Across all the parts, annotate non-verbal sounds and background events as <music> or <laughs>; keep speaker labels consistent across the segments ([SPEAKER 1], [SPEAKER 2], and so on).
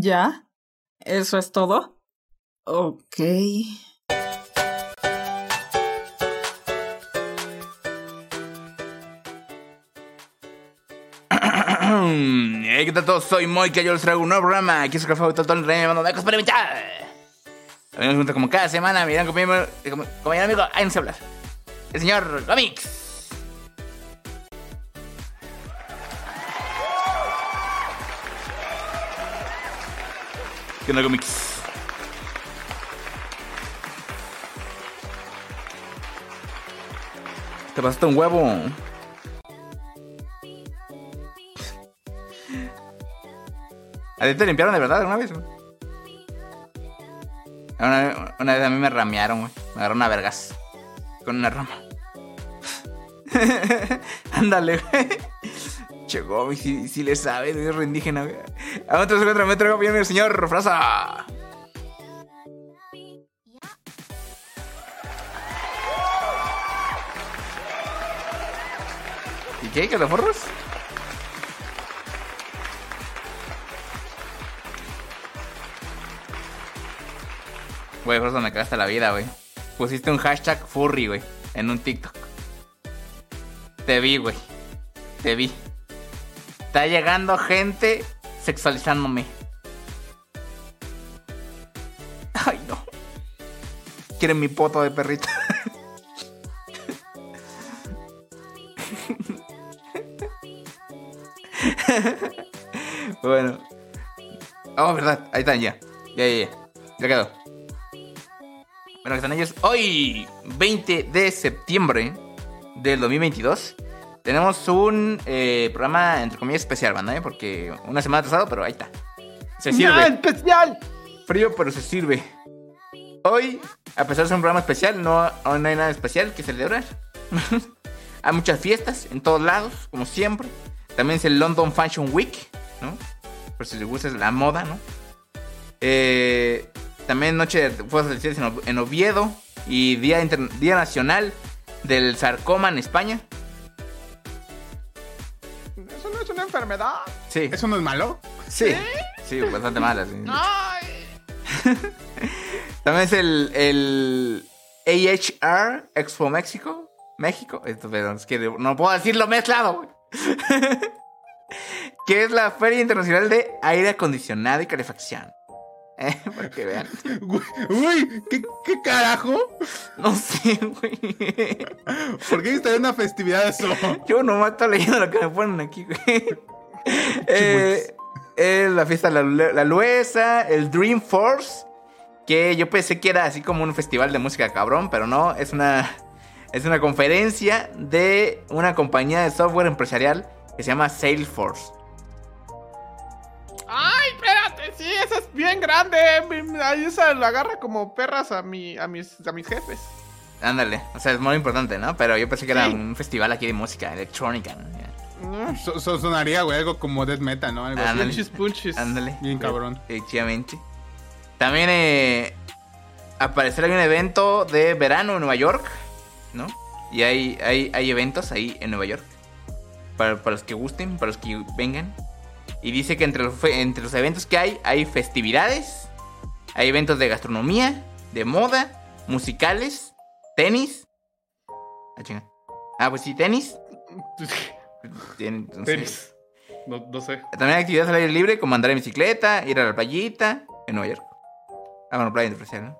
[SPEAKER 1] ¿Ya? ¿Eso es todo? Ok. <clears throat>
[SPEAKER 2] Hey, ¿qué tal todos? Soy Moika, yo les traigo un nuevo programa. Aquí es el café el rey, mando de experimental. A mí me como cada semana, miran con mi como, como mi amigo, ahí no sé hablar. El señor Gomix. ¿Qué onda, Gomix? Te pasaste un huevo. ¿A ti te limpiaron de verdad una vez? una vez a mí me ramearon, güey. Me agarraron a vergas. Con una rama. <laughs> Ándale, güey. Chegó, y si, si le sabe, es indígena. A otro se encuentra, me traigo bien el señor Frasa. ¿Y qué? ¿Que te forros? Güey, eso me cagaste la vida, güey. Pusiste un hashtag furry, güey, en un TikTok. Te vi, güey. Te vi. Está llegando gente sexualizándome. Ay, no. Quieren mi poto de perrito. bueno. Oh, verdad. Ahí están ya. Ya, ya, ya. Ya quedó. Bueno, que están ellos. Hoy, 20 de septiembre del 2022, tenemos un eh, programa, entre comillas, especial, banda, ¿eh? Porque una semana atrasado, pero ahí está. Se sirve.
[SPEAKER 3] ¡Ah, especial!
[SPEAKER 2] Frío, pero se sirve. Hoy, a pesar de ser un programa especial, no, no hay nada especial que celebrar. <laughs> hay muchas fiestas en todos lados, como siempre. También es el London Fashion Week, ¿no? Por si les gusta la moda, ¿no? Eh, también Noche de Fuegos Artificiales en, Ov- en Oviedo. Y Día, Inter- Día Nacional del Sarcoma en España.
[SPEAKER 3] Es una enfermedad.
[SPEAKER 2] Sí,
[SPEAKER 3] ¿Eso no es malo?
[SPEAKER 2] sí, sí, bastante mala. sí.
[SPEAKER 3] Ay. <laughs>
[SPEAKER 2] También es el, el AHR Expo México. México. Esto, perdón, es que no puedo decirlo mezclado. <laughs> que es la Feria Internacional de Aire Acondicionado y Calefacción. Eh, <laughs> Para que vean.
[SPEAKER 3] Uy, ¿qué, qué carajo?
[SPEAKER 2] No sé, güey. <laughs>
[SPEAKER 3] ¿Por qué está en una festividad de eso?
[SPEAKER 2] Yo nomás estoy leyendo lo que me ponen aquí, güey. <laughs> Eh, es la fiesta de la, la Luesa, el Dream Force, que yo pensé que era así como un festival de música cabrón, pero no, es una, es una conferencia de una compañía de software empresarial que se llama Salesforce.
[SPEAKER 3] Ay, espérate, sí, esa es bien grande. Mi- Ahí esa la agarra como perras a, mi, a, mis, a mis jefes.
[SPEAKER 2] Ándale, o sea, es muy importante, ¿no? Pero yo pensé que era un festival aquí de música electrónica, ¿no?
[SPEAKER 3] Mm, so- so- sonaría, güey, algo como death metal, ¿no? Algo así.
[SPEAKER 2] Ándale.
[SPEAKER 3] Punches, punches.
[SPEAKER 2] Ándale.
[SPEAKER 3] Bien cabrón.
[SPEAKER 2] Efectivamente. También eh, aparecerá un evento de verano en Nueva York, ¿no? Y hay, hay, hay eventos ahí en Nueva York. Para, para los que gusten, para los que vengan. Y dice que entre los, entre los eventos que hay, hay festividades, hay eventos de gastronomía, de moda, musicales, tenis. Ah, chinga. Ah, pues sí, tenis. <laughs> No.
[SPEAKER 3] Tenis. No, no sé.
[SPEAKER 2] También hay actividades al aire libre, como andar en bicicleta, ir a la playita, en Nueva York. Ah, bueno, playa especial, ¿no?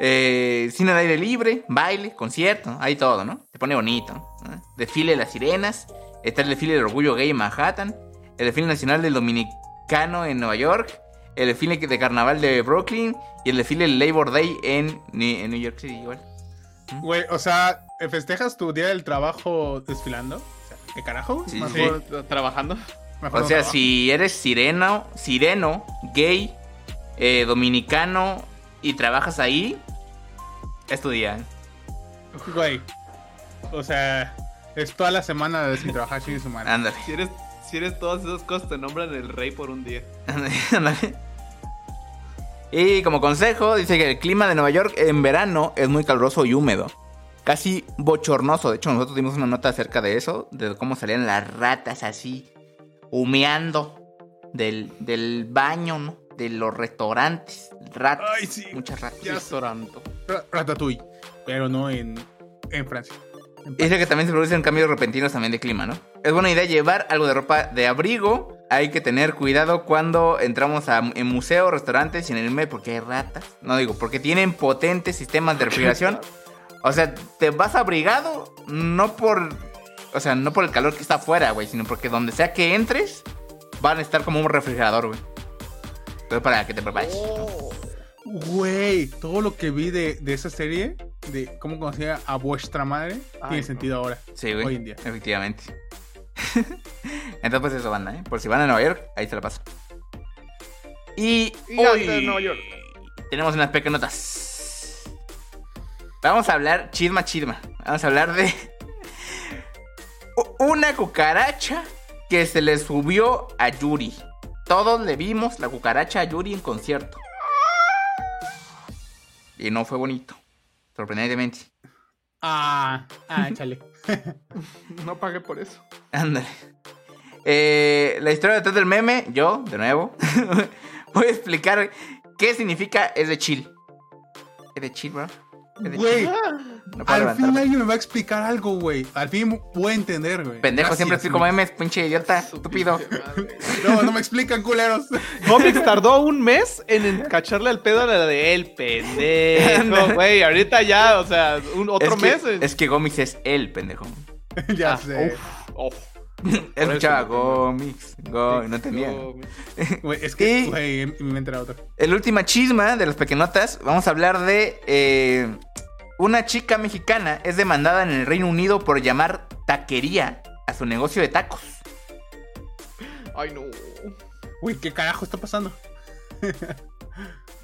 [SPEAKER 2] Eh, cine al aire libre, baile, concierto, hay todo, ¿no? Se pone bonito. ¿no? Desfile de las sirenas, está el desfile del orgullo gay en Manhattan, el desfile nacional del dominicano en Nueva York, el desfile de carnaval de Brooklyn y el desfile del Labor Day en, New York City igual.
[SPEAKER 3] Güey, o sea, ¿festejas tu día del trabajo desfilando? O sea, ¿Qué carajo?
[SPEAKER 2] Sí,
[SPEAKER 4] trabajando.
[SPEAKER 3] mejor
[SPEAKER 2] O sea,
[SPEAKER 3] trabajo.
[SPEAKER 2] si eres sireno, sireno, gay, eh, dominicano y trabajas ahí, es tu día.
[SPEAKER 3] Güey. O sea, es toda la semana de sin trabajar sin su madre.
[SPEAKER 2] Ándale.
[SPEAKER 4] Si eres, si eres todas esas cosas, te nombran el rey por un día. <laughs>
[SPEAKER 2] Y como consejo, dice que el clima de Nueva York en verano es muy caluroso y húmedo. Casi bochornoso. De hecho, nosotros dimos una nota acerca de eso, de cómo salían las ratas así. humeando del, del baño, ¿no? De los restaurantes. Ratas.
[SPEAKER 5] Ay, sí.
[SPEAKER 2] Muchas ratas.
[SPEAKER 5] Ya.
[SPEAKER 4] Restaurante.
[SPEAKER 5] Ra- Ratatouille. Pero no en, en Francia.
[SPEAKER 2] Dice que también se producen cambios repentinos también de clima, ¿no? Es buena idea llevar algo de ropa de abrigo. Hay que tener cuidado cuando entramos a, en museos, restaurantes y en el mes porque hay ratas. No digo, porque tienen potentes sistemas de refrigeración. O sea, te vas abrigado no por... O sea, no por el calor que está afuera, güey, sino porque donde sea que entres van a estar como un refrigerador, güey. Entonces para que te prepares.
[SPEAKER 5] Güey, todo lo que vi de, de esa serie, de cómo conocía a vuestra madre,
[SPEAKER 4] Ay,
[SPEAKER 5] tiene
[SPEAKER 4] no.
[SPEAKER 5] sentido ahora.
[SPEAKER 2] Sí, güey.
[SPEAKER 5] Hoy en día.
[SPEAKER 2] Efectivamente. <laughs> Entonces, pues eso, banda, ¿eh? Por si van a Nueva York, ahí se la paso. Y
[SPEAKER 3] Y
[SPEAKER 2] hoy
[SPEAKER 3] Nueva York.
[SPEAKER 2] tenemos unas pequeñas notas. Vamos a hablar, chisma, chisma. Vamos a hablar de <laughs> una cucaracha que se le subió a Yuri. Todos le vimos la cucaracha a Yuri en concierto. Y no fue bonito. Sorprendentemente.
[SPEAKER 5] Ah, ah, échale. <laughs>
[SPEAKER 3] No pagué por eso.
[SPEAKER 2] Ándale. Eh, la historia detrás del meme, yo, de nuevo, <laughs> voy a explicar qué significa es de chill. ¿Es de chill, bro? ¿Es de
[SPEAKER 5] Güey,
[SPEAKER 2] chill? No puedo
[SPEAKER 5] al fin alguien me va a explicar algo, güey. Al fin voy a entender, güey.
[SPEAKER 2] Pendejo,
[SPEAKER 5] Gracias,
[SPEAKER 2] siempre explico memes, pinche idiota, estúpido.
[SPEAKER 5] No, no me explican, culeros.
[SPEAKER 4] Comics tardó un mes en encacharle al pedo a la de él, pendejo, güey. Ahorita ya, o sea, un, otro
[SPEAKER 2] es que,
[SPEAKER 4] mes.
[SPEAKER 2] Es que Gomix es el pendejo. <laughs>
[SPEAKER 5] ya
[SPEAKER 4] Ah,
[SPEAKER 5] sé.
[SPEAKER 4] uf, uf. <laughs>
[SPEAKER 2] Escuchaba Gomix, Go, no entendía.
[SPEAKER 5] Güey, es que,
[SPEAKER 2] Y-
[SPEAKER 5] güey, en mi mente era otra.
[SPEAKER 2] El última chisma de las pequenotas, vamos a hablar de eh, una chica mexicana es demandada en el Reino Unido por llamar taquería a su negocio de tacos.
[SPEAKER 3] Ay, no.
[SPEAKER 5] Güey, ¿qué carajo está pasando?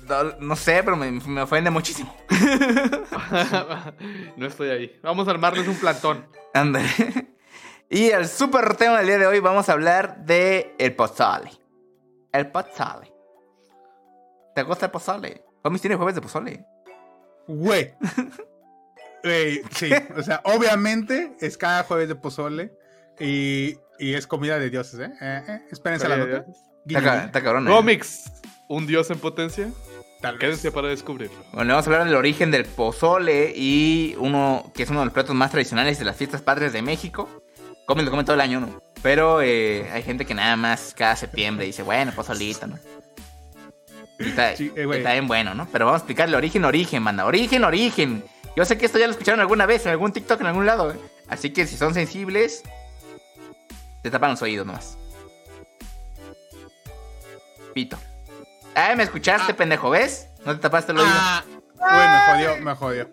[SPEAKER 2] No, no sé, pero me, me ofende muchísimo. <laughs>
[SPEAKER 4] no estoy ahí. Vamos a armarles un plantón.
[SPEAKER 2] Ándale. Y el super tema del día de hoy vamos a hablar de el pozole. El pozole. ¿Te gusta el pozole? Comis tiene jueves de pozole.
[SPEAKER 5] Güey. Güey, sí. O sea, obviamente es cada jueves de pozole y, y es comida de dioses, ¿eh? eh, eh, espérense la nota.
[SPEAKER 2] Está, cabrón. ¿eh?
[SPEAKER 4] Comics, un dios en potencia.
[SPEAKER 5] Tal vez.
[SPEAKER 4] Quédense para descubrirlo.
[SPEAKER 2] Bueno, vamos a hablar del origen del pozole y uno que es uno de los platos más tradicionales de las fiestas patrias de México. Comen, lo comen todo el año, ¿no? Pero eh, hay gente que nada más cada septiembre dice, bueno, pozolito, ¿no? Y está,
[SPEAKER 5] Sí, eh, güey.
[SPEAKER 2] está bien bueno, ¿no? Pero vamos a explicar el origen, origen, manda. Origen, origen. Yo sé que esto ya lo escucharon alguna vez en algún TikTok en algún lado. ¿eh? Así que si son sensibles, te tapan los oídos nomás. Pito. Ah, me escuchaste,
[SPEAKER 5] Ah.
[SPEAKER 2] pendejo, ¿ves? No te tapaste el oído.
[SPEAKER 5] Ah, güey, me jodió, me jodió.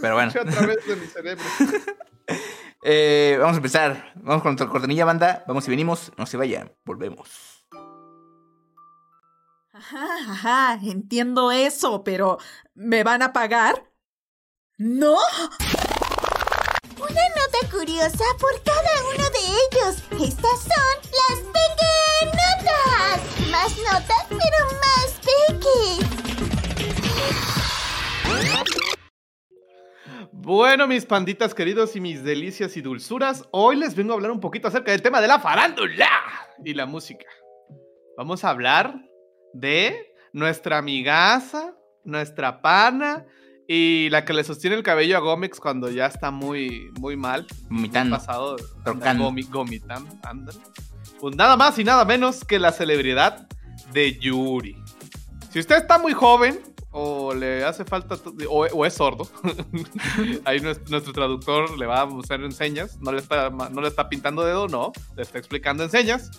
[SPEAKER 2] Pero bueno. <laughs>
[SPEAKER 3] A través de mi cerebro. <laughs>
[SPEAKER 2] Eh, vamos a empezar. Vamos con nuestra cortinilla, banda. Vamos y venimos. No se vayan. Volvemos.
[SPEAKER 1] Ajá, ajá, entiendo eso, pero ¿me van a pagar? ¿No?
[SPEAKER 6] Una nota curiosa por cada uno de ellos. Estas son las pequeñotas. Más notas, pero más peques.
[SPEAKER 4] Bueno, mis panditas queridos y mis delicias y dulzuras, hoy les vengo a hablar un poquito acerca del tema de la farándula y la música. Vamos a hablar de nuestra amigaza, nuestra pana y la que le sostiene el cabello a Gómez cuando ya está muy, muy mal.
[SPEAKER 2] Vomitando.
[SPEAKER 4] Pasado, gomi- gomitando, ándale. Pues nada más y nada menos que la celebridad de Yuri. Si usted está muy joven o le hace falta o, o es sordo, <laughs> ahí nuestro, nuestro traductor le va a hacer enseñas, no le está no le está pintando dedo, no, le está explicando enseñas.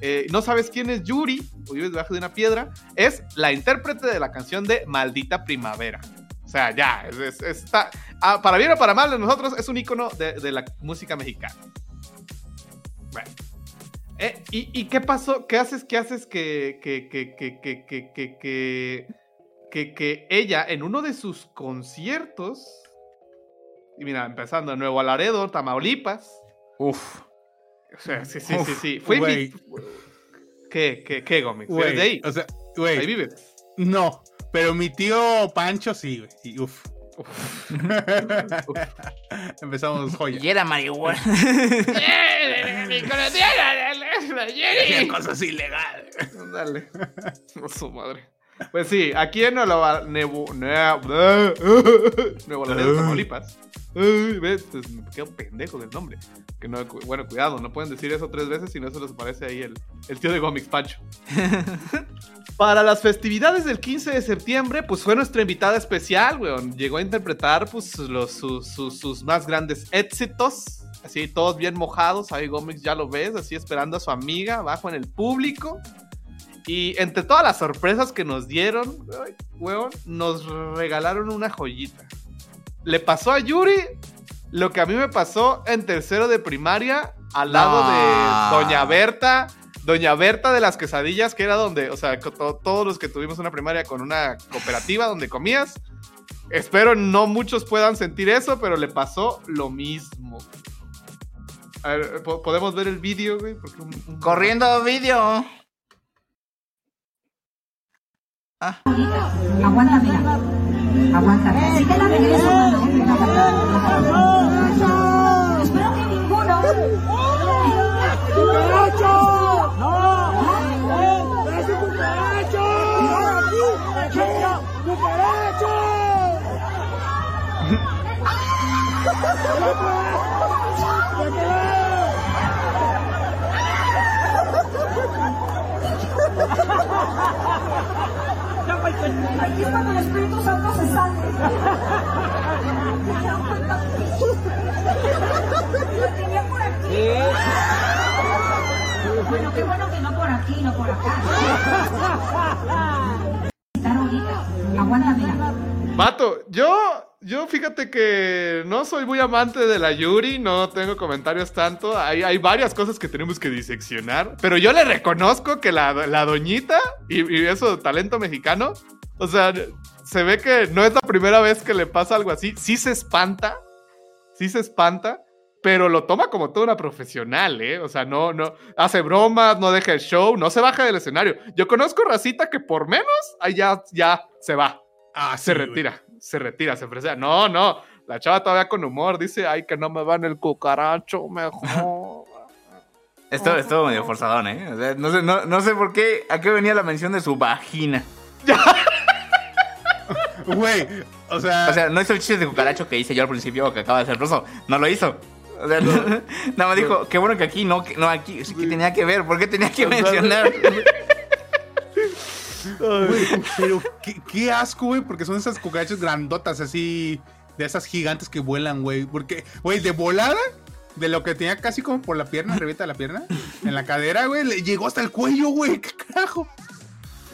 [SPEAKER 4] Eh, no sabes quién es Yuri, o vives debajo de una piedra, es la intérprete de la canción de Maldita Primavera. O sea, ya, está, ah, para bien o para mal, de nosotros es un icono de, la música mexicana. Bueno. Eh, y, qué pasó? ¿Qué haces? ¿Qué haces que, que, que, que, que, que, que, que ella en uno de sus conciertos, y mira, empezando de nuevo a Laredo, Tamaulipas,
[SPEAKER 2] Uf
[SPEAKER 4] o sea, sí, sí, sí,
[SPEAKER 5] Uf,
[SPEAKER 4] sí, fue
[SPEAKER 5] güey.
[SPEAKER 4] invi- ¿Qué, qué, qué, Gómez?
[SPEAKER 5] Güey,
[SPEAKER 4] ¿Eres de ahí?
[SPEAKER 5] O sea,
[SPEAKER 4] Ahí
[SPEAKER 5] güey,
[SPEAKER 4] vives.
[SPEAKER 5] no. Pero mi tío Pancho sí, güey. Y uf. <laughs> Empezamos joya.
[SPEAKER 2] Y era marihuana. <laughs> <laughs>
[SPEAKER 5] Cosas ilegales.
[SPEAKER 4] Dale. su madre. Pues sí, aquí en Nueva, Nebu, <laughs> Nuevo, Laredo, Tamaulipas. Ves, pues, me quedo pendejo del nombre. Que no, bueno, cuidado, no pueden decir eso tres veces si no se les aparece ahí el, el tío de Gomix Pancho. <laughs> Para las festividades del 15 de septiembre, pues fue nuestra invitada especial, weón. Llegó a interpretar pues los, sus, sus- sus más grandes éxitos. Así, todos bien mojados. Ahí Gómez ya lo ves, así esperando a su amiga abajo en el público. Y entre todas las sorpresas que nos dieron, weón, nos regalaron una joyita. Le pasó a Yuri lo que a mí me pasó en tercero de primaria al lado
[SPEAKER 2] No.
[SPEAKER 4] de Doña Berta. Doña Berta de las quesadillas, que era donde, o sea, to- todos los que tuvimos una primaria con una cooperativa donde comías. Espero no muchos puedan sentir eso, pero le pasó lo mismo. A ver, ¿po- ¿podemos ver el vídeo, güey? Porque un- un-
[SPEAKER 2] Corriendo vídeo. Ah,
[SPEAKER 7] Aguanta, mira. Aguanta. Si te la regreso, mano. Espero que ninguno. Aquí es cuando el Espíritu Santo se sale. Lo tenía por aquí. Bueno, qué bueno que no por aquí, no por acá. Está ahorita. Aguanta, mira.
[SPEAKER 4] Vato, yo, yo fíjate que no soy muy amante de la Yuri, no tengo comentarios tanto. Hay, hay varias cosas que tenemos que diseccionar, pero yo le reconozco que la, la doñita y, y eso, talento mexicano, o sea, se ve que no es la primera vez que le pasa algo así. Sí se espanta, sí se espanta. Pero lo toma como toda una profesional, ¿eh? O sea, no, no, hace bromas, no deja el show, no se baja del escenario. Yo conozco racita que por menos, ahí ya, ya se va
[SPEAKER 5] Ah,
[SPEAKER 4] se
[SPEAKER 5] sí, güey.
[SPEAKER 4] Se retira, se ofrece. No, no, la chava todavía con humor dice, ay, que no me van el cucaracho, mejor. <laughs>
[SPEAKER 2] esto estuvo medio forzadón, ¿eh? O sea, no, sé, no, no sé por qué. ¿A qué venía la mención de su vagina? <laughs>
[SPEAKER 5] Güey, o sea,
[SPEAKER 2] O sea, no hizo el chiste de cucaracho que hice yo al principio que acaba de ser ruso. No lo hizo. O sea, <laughs> nada más dijo, qué bueno que aquí no, que- no aquí. Sí que tenía que ver. ¿Por qué tenía que mencionar?
[SPEAKER 5] Güey, pero qué, qué asco, güey, porque son esas cucarachas grandotas así, de esas gigantes que vuelan, güey. Porque, güey, de volada, de lo que tenía casi como por la pierna, <laughs> arribita de la pierna, en la cadera, güey, le llegó hasta el cuello, güey, qué carajo.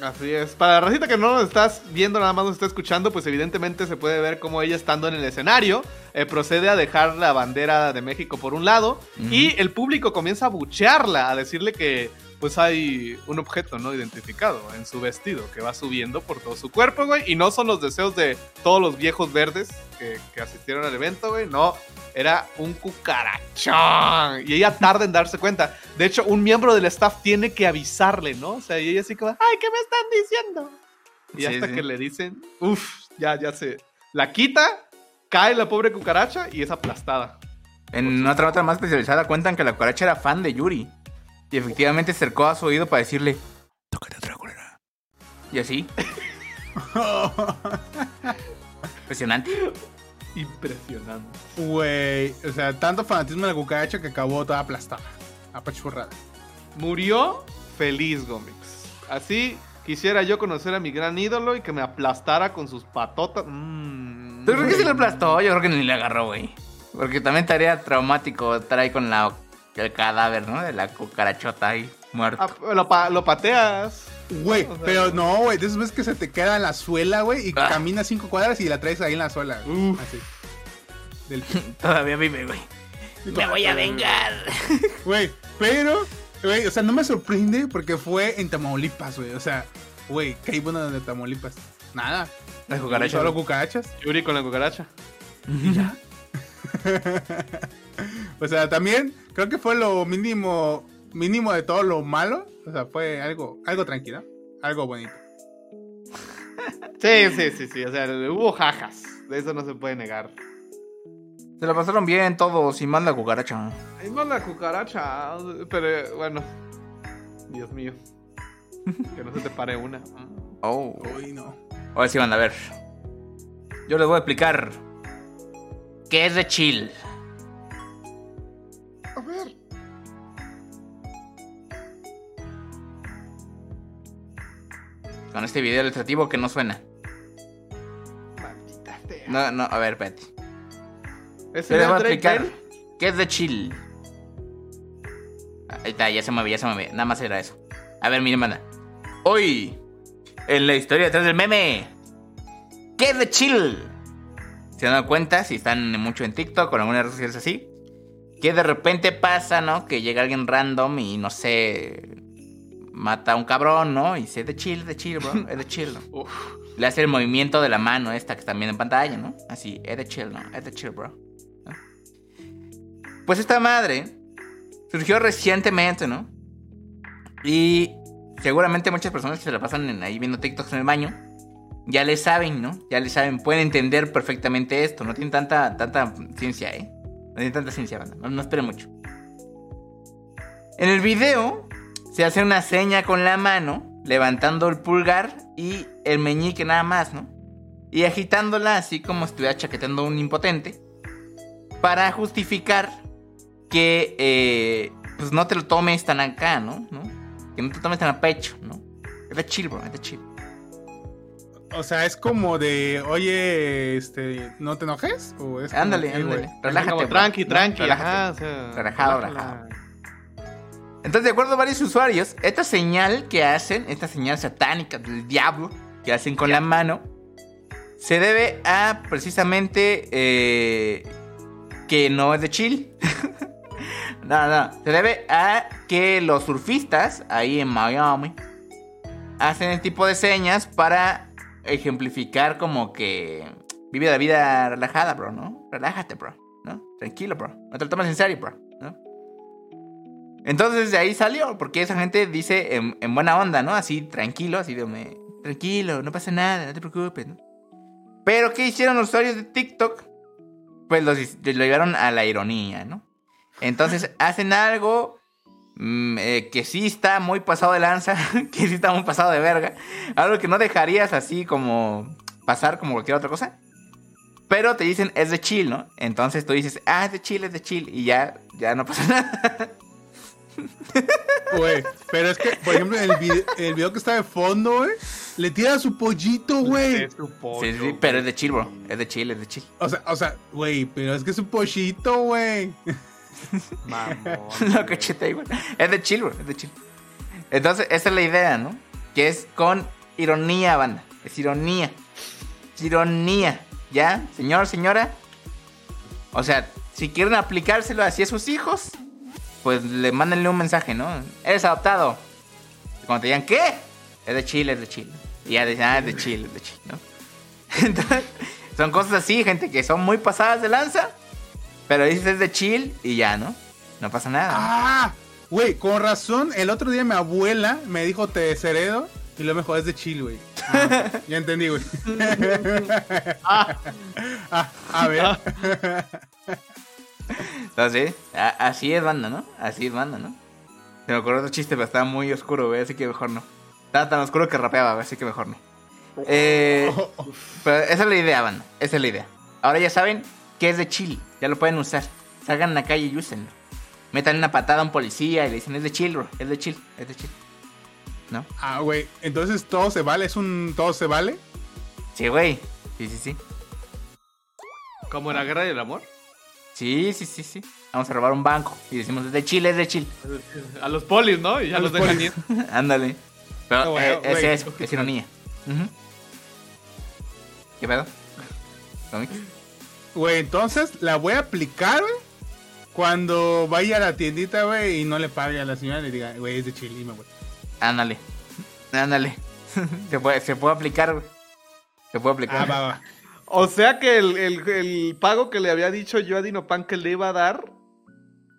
[SPEAKER 4] Así es. Para la racita que no nos estás viendo, nada más nos está escuchando, pues evidentemente se puede ver cómo ella estando en el escenario eh, procede a dejar la bandera de México por un lado y el público comienza a buchearla, a decirle que pues hay un objeto no identificado en su vestido que va subiendo por todo su cuerpo, güey. Y no son los deseos de todos los viejos verdes que, que asistieron al evento, güey. No, era un cucarachón. Y ella tarda en darse cuenta. De hecho, un miembro del staff tiene que avisarle, ¿no? O sea, y ella así como, ay, ¿qué me están diciendo? Y
[SPEAKER 2] Sí,
[SPEAKER 4] hasta
[SPEAKER 2] sí.
[SPEAKER 4] que le dicen, uff, ya, ya se... La quita, cae la pobre cucaracha y es aplastada.
[SPEAKER 2] En otra nota más especializada cuentan que la cucaracha era fan de Yuri. Y efectivamente acercó a su oído para decirle, tócate otra culera. Y así. <laughs> Impresionante.
[SPEAKER 4] Impresionante.
[SPEAKER 5] Güey, o sea, tanto fanatismo de la cucaracha que acabó toda aplastada, apachurrada.
[SPEAKER 4] Murió feliz, Gómez. Así quisiera yo conocer a mi gran ídolo y que me aplastara con sus patotas. Mm.
[SPEAKER 2] Yo creo que sí le aplastó, yo creo que ni le agarró, güey. Porque también estaría traumático estar ahí con la, el cadáver, ¿no? De la cucarachota ahí, muerto.
[SPEAKER 4] Ah, lo, pa- lo pateas.
[SPEAKER 5] Güey,
[SPEAKER 4] O sea,
[SPEAKER 5] pero no, güey, de esas veces que se te queda en la suela, güey, y
[SPEAKER 2] Ah.
[SPEAKER 5] caminas cinco cuadras y la traes ahí en la suela.
[SPEAKER 4] Uf.
[SPEAKER 5] Así. <laughs> Del.
[SPEAKER 2] Todavía vive, güey. Me voy a vengar. <laughs>
[SPEAKER 5] Güey, pero, güey, o sea, no me sorprende porque fue en Tamaulipas, güey. O sea, güey, ¿qué hay bueno de Tamaulipas? Nada.
[SPEAKER 2] La cucaracha.
[SPEAKER 5] Solo cucarachas.
[SPEAKER 4] Yuri con la cucaracha. <laughs> <laughs>
[SPEAKER 5] O sea, también creo que fue lo mínimo, mínimo de todo lo malo. O sea, fue algo, algo tranquilo, algo bonito.
[SPEAKER 4] Sí, sí, sí, sí. O sea, hubo jajas. De eso no se puede negar.
[SPEAKER 2] Se la pasaron bien todos y más la cucaracha.
[SPEAKER 4] Es más la cucaracha. Pero bueno. Dios mío. Que no se te pare una.
[SPEAKER 2] Oh.
[SPEAKER 5] Uy, no.
[SPEAKER 2] Ahora sí van a ver. Yo les voy a explicar qué es de chill. Con este video ilustrativo que no suena.
[SPEAKER 3] Maldita sea.
[SPEAKER 2] No, no, a ver, espérate.
[SPEAKER 4] ¿Ese
[SPEAKER 2] Yo les voy a explicar qué es de chill. Ahí está, ya se mueve, ya se mueve. Nada más era eso. A ver, miren, manda. Hoy, en la historia detrás del meme, ¿qué es de chill? ¿Se han dado cuenta? Si están mucho en TikTok o en algunas redes sociales así. Que de repente pasa, ¿no? Que llega alguien random y no sé. Mata a un cabrón, ¿no? Y dice, "Es de chill, de chill, bro. Es de chill. <laughs> Le hace el movimiento de la mano esta que está en pantalla, ¿no? Así, es de chill, ¿no? Es de chill, bro. ¿No? Pues esta madre surgió recientemente, ¿no? Y seguramente muchas personas que se la pasan en- ahí viendo TikToks en el baño ya le saben, ¿no? Ya le saben, pueden entender perfectamente esto. No tienen tanta, tanta ciencia, ¿eh? No tienen tanta ciencia, banda. No, no esperen mucho. En el video se hace una seña con la mano, levantando el pulgar y el meñique nada más, ¿no? Y agitándola así como si estuviera chaqueteando a un impotente. Para justificar que eh, pues no te lo tomes tan acá, ¿no? ¿no? Que no te tomes tan a pecho, ¿no? Es de chill, bro, es de chill.
[SPEAKER 5] O sea, es como de, oye, este, ¿no te enojes? ¿O es
[SPEAKER 2] Ándale, ándale. Relájate.
[SPEAKER 4] Como tranqui,
[SPEAKER 2] ¿no?
[SPEAKER 4] tranqui.
[SPEAKER 2] Relájate.
[SPEAKER 4] Ajá, o sea,
[SPEAKER 2] Relajado,
[SPEAKER 4] relájala.
[SPEAKER 2] Entonces, de acuerdo a varios usuarios, esta señal que hacen, esta señal satánica del diablo que hacen con la mano, se debe a precisamente eh, que no es de chill. <laughs> no, no, se debe a que los surfistas ahí en Miami hacen el tipo de señas para ejemplificar como que vive la vida relajada, bro, ¿no? Relájate, bro, ¿no? Tranquilo, bro. No te lo tomes en serio, bro. Entonces de ahí salió, porque esa gente dice en, en buena onda, ¿no? Así tranquilo, así de me, tranquilo, no pasa nada, no te preocupes, ¿no? Pero ¿qué hicieron los usuarios de TikTok? Pues los, lo llevaron a la ironía, ¿no? Entonces <laughs> hacen algo mm, eh, que sí está muy pasado de lanza, <laughs> que sí está muy pasado de verga, algo que no dejarías así como pasar como cualquier otra cosa. Pero te dicen es de chill, ¿no? Entonces tú dices, ah, es de chill, es de chill, y ya, ya no pasa <laughs> nada.
[SPEAKER 5] Güey, pero es que, por ejemplo, en el video, el video que está de fondo, güey, le tira su pollito, güey.
[SPEAKER 4] Es tu pollo,
[SPEAKER 2] Sí, sí, pero es de chill, bro. Es de chill, es de chill.
[SPEAKER 5] O sea, o sea, güey, pero es que es un pollito, güey.
[SPEAKER 4] Mamón.
[SPEAKER 2] Lo cachete igual. Es de chill, bro. Es de chill. Entonces, esa es la idea, ¿no? Que es con ironía, banda. Es ironía. Es ironía. ¿Ya? Señor, señora. O sea, si quieren aplicárselo así a sus hijos, pues le mándenle un mensaje, ¿no? Eres adoptado. Y cuando te digan, ¿qué? Es de chill, es de chill. Y ya dicen, ah, es de chill, es de chill, ¿no? <laughs> Entonces, son cosas así, gente, que son muy pasadas de lanza. Pero dices es de chill y ya, ¿no? No pasa nada.
[SPEAKER 5] Ah, güey, con razón, el otro día mi abuela me dijo te desheredo y luego me dijo es de chill, güey. Ah, ya entendí, güey. <laughs> <laughs> ah, a ver.
[SPEAKER 2] Entonces, así es banda, ¿no? Así es banda, ¿no? Se me ocurrió otro chiste, pero estaba muy oscuro, güey, así que mejor no. Estaba tan oscuro que rapeaba, güey, así que mejor no. Eh, pero esa es la idea, banda. Esa es la idea. Ahora ya saben que es de chill. Ya lo pueden usar. Salgan a la calle y úsenlo. Metan una patada a un policía y le dicen es de chill, bro. Es de chill, es de chill. ¿No?
[SPEAKER 5] Ah, güey, entonces todo se vale, es un todo se vale.
[SPEAKER 2] Sí, güey. Sí, sí, sí.
[SPEAKER 4] ¿Como en la guerra del amor?
[SPEAKER 2] Sí, sí, sí, sí. Vamos a robar un banco y decimos es de chill, es de chill.
[SPEAKER 4] A los polis, ¿no? Y ya
[SPEAKER 5] A
[SPEAKER 4] los
[SPEAKER 5] los
[SPEAKER 4] dejan. <laughs>
[SPEAKER 2] Ándale. Pero
[SPEAKER 5] No,
[SPEAKER 2] eh,
[SPEAKER 5] güey.
[SPEAKER 2] es eso, es ironía. ¿Qué pedo?
[SPEAKER 5] Güey, entonces la voy a aplicar, güey. Cuando vaya a la tiendita, güey, y no le pague a la señora, le diga, güey, es de chill, y me voy.
[SPEAKER 2] Ándale. Ándale. <laughs> se, puede, se puede aplicar, güey. Se puede aplicar.
[SPEAKER 5] Ah, va, va.
[SPEAKER 4] O sea que el, el- el pago que le había dicho yo a Dinopan que le iba a dar,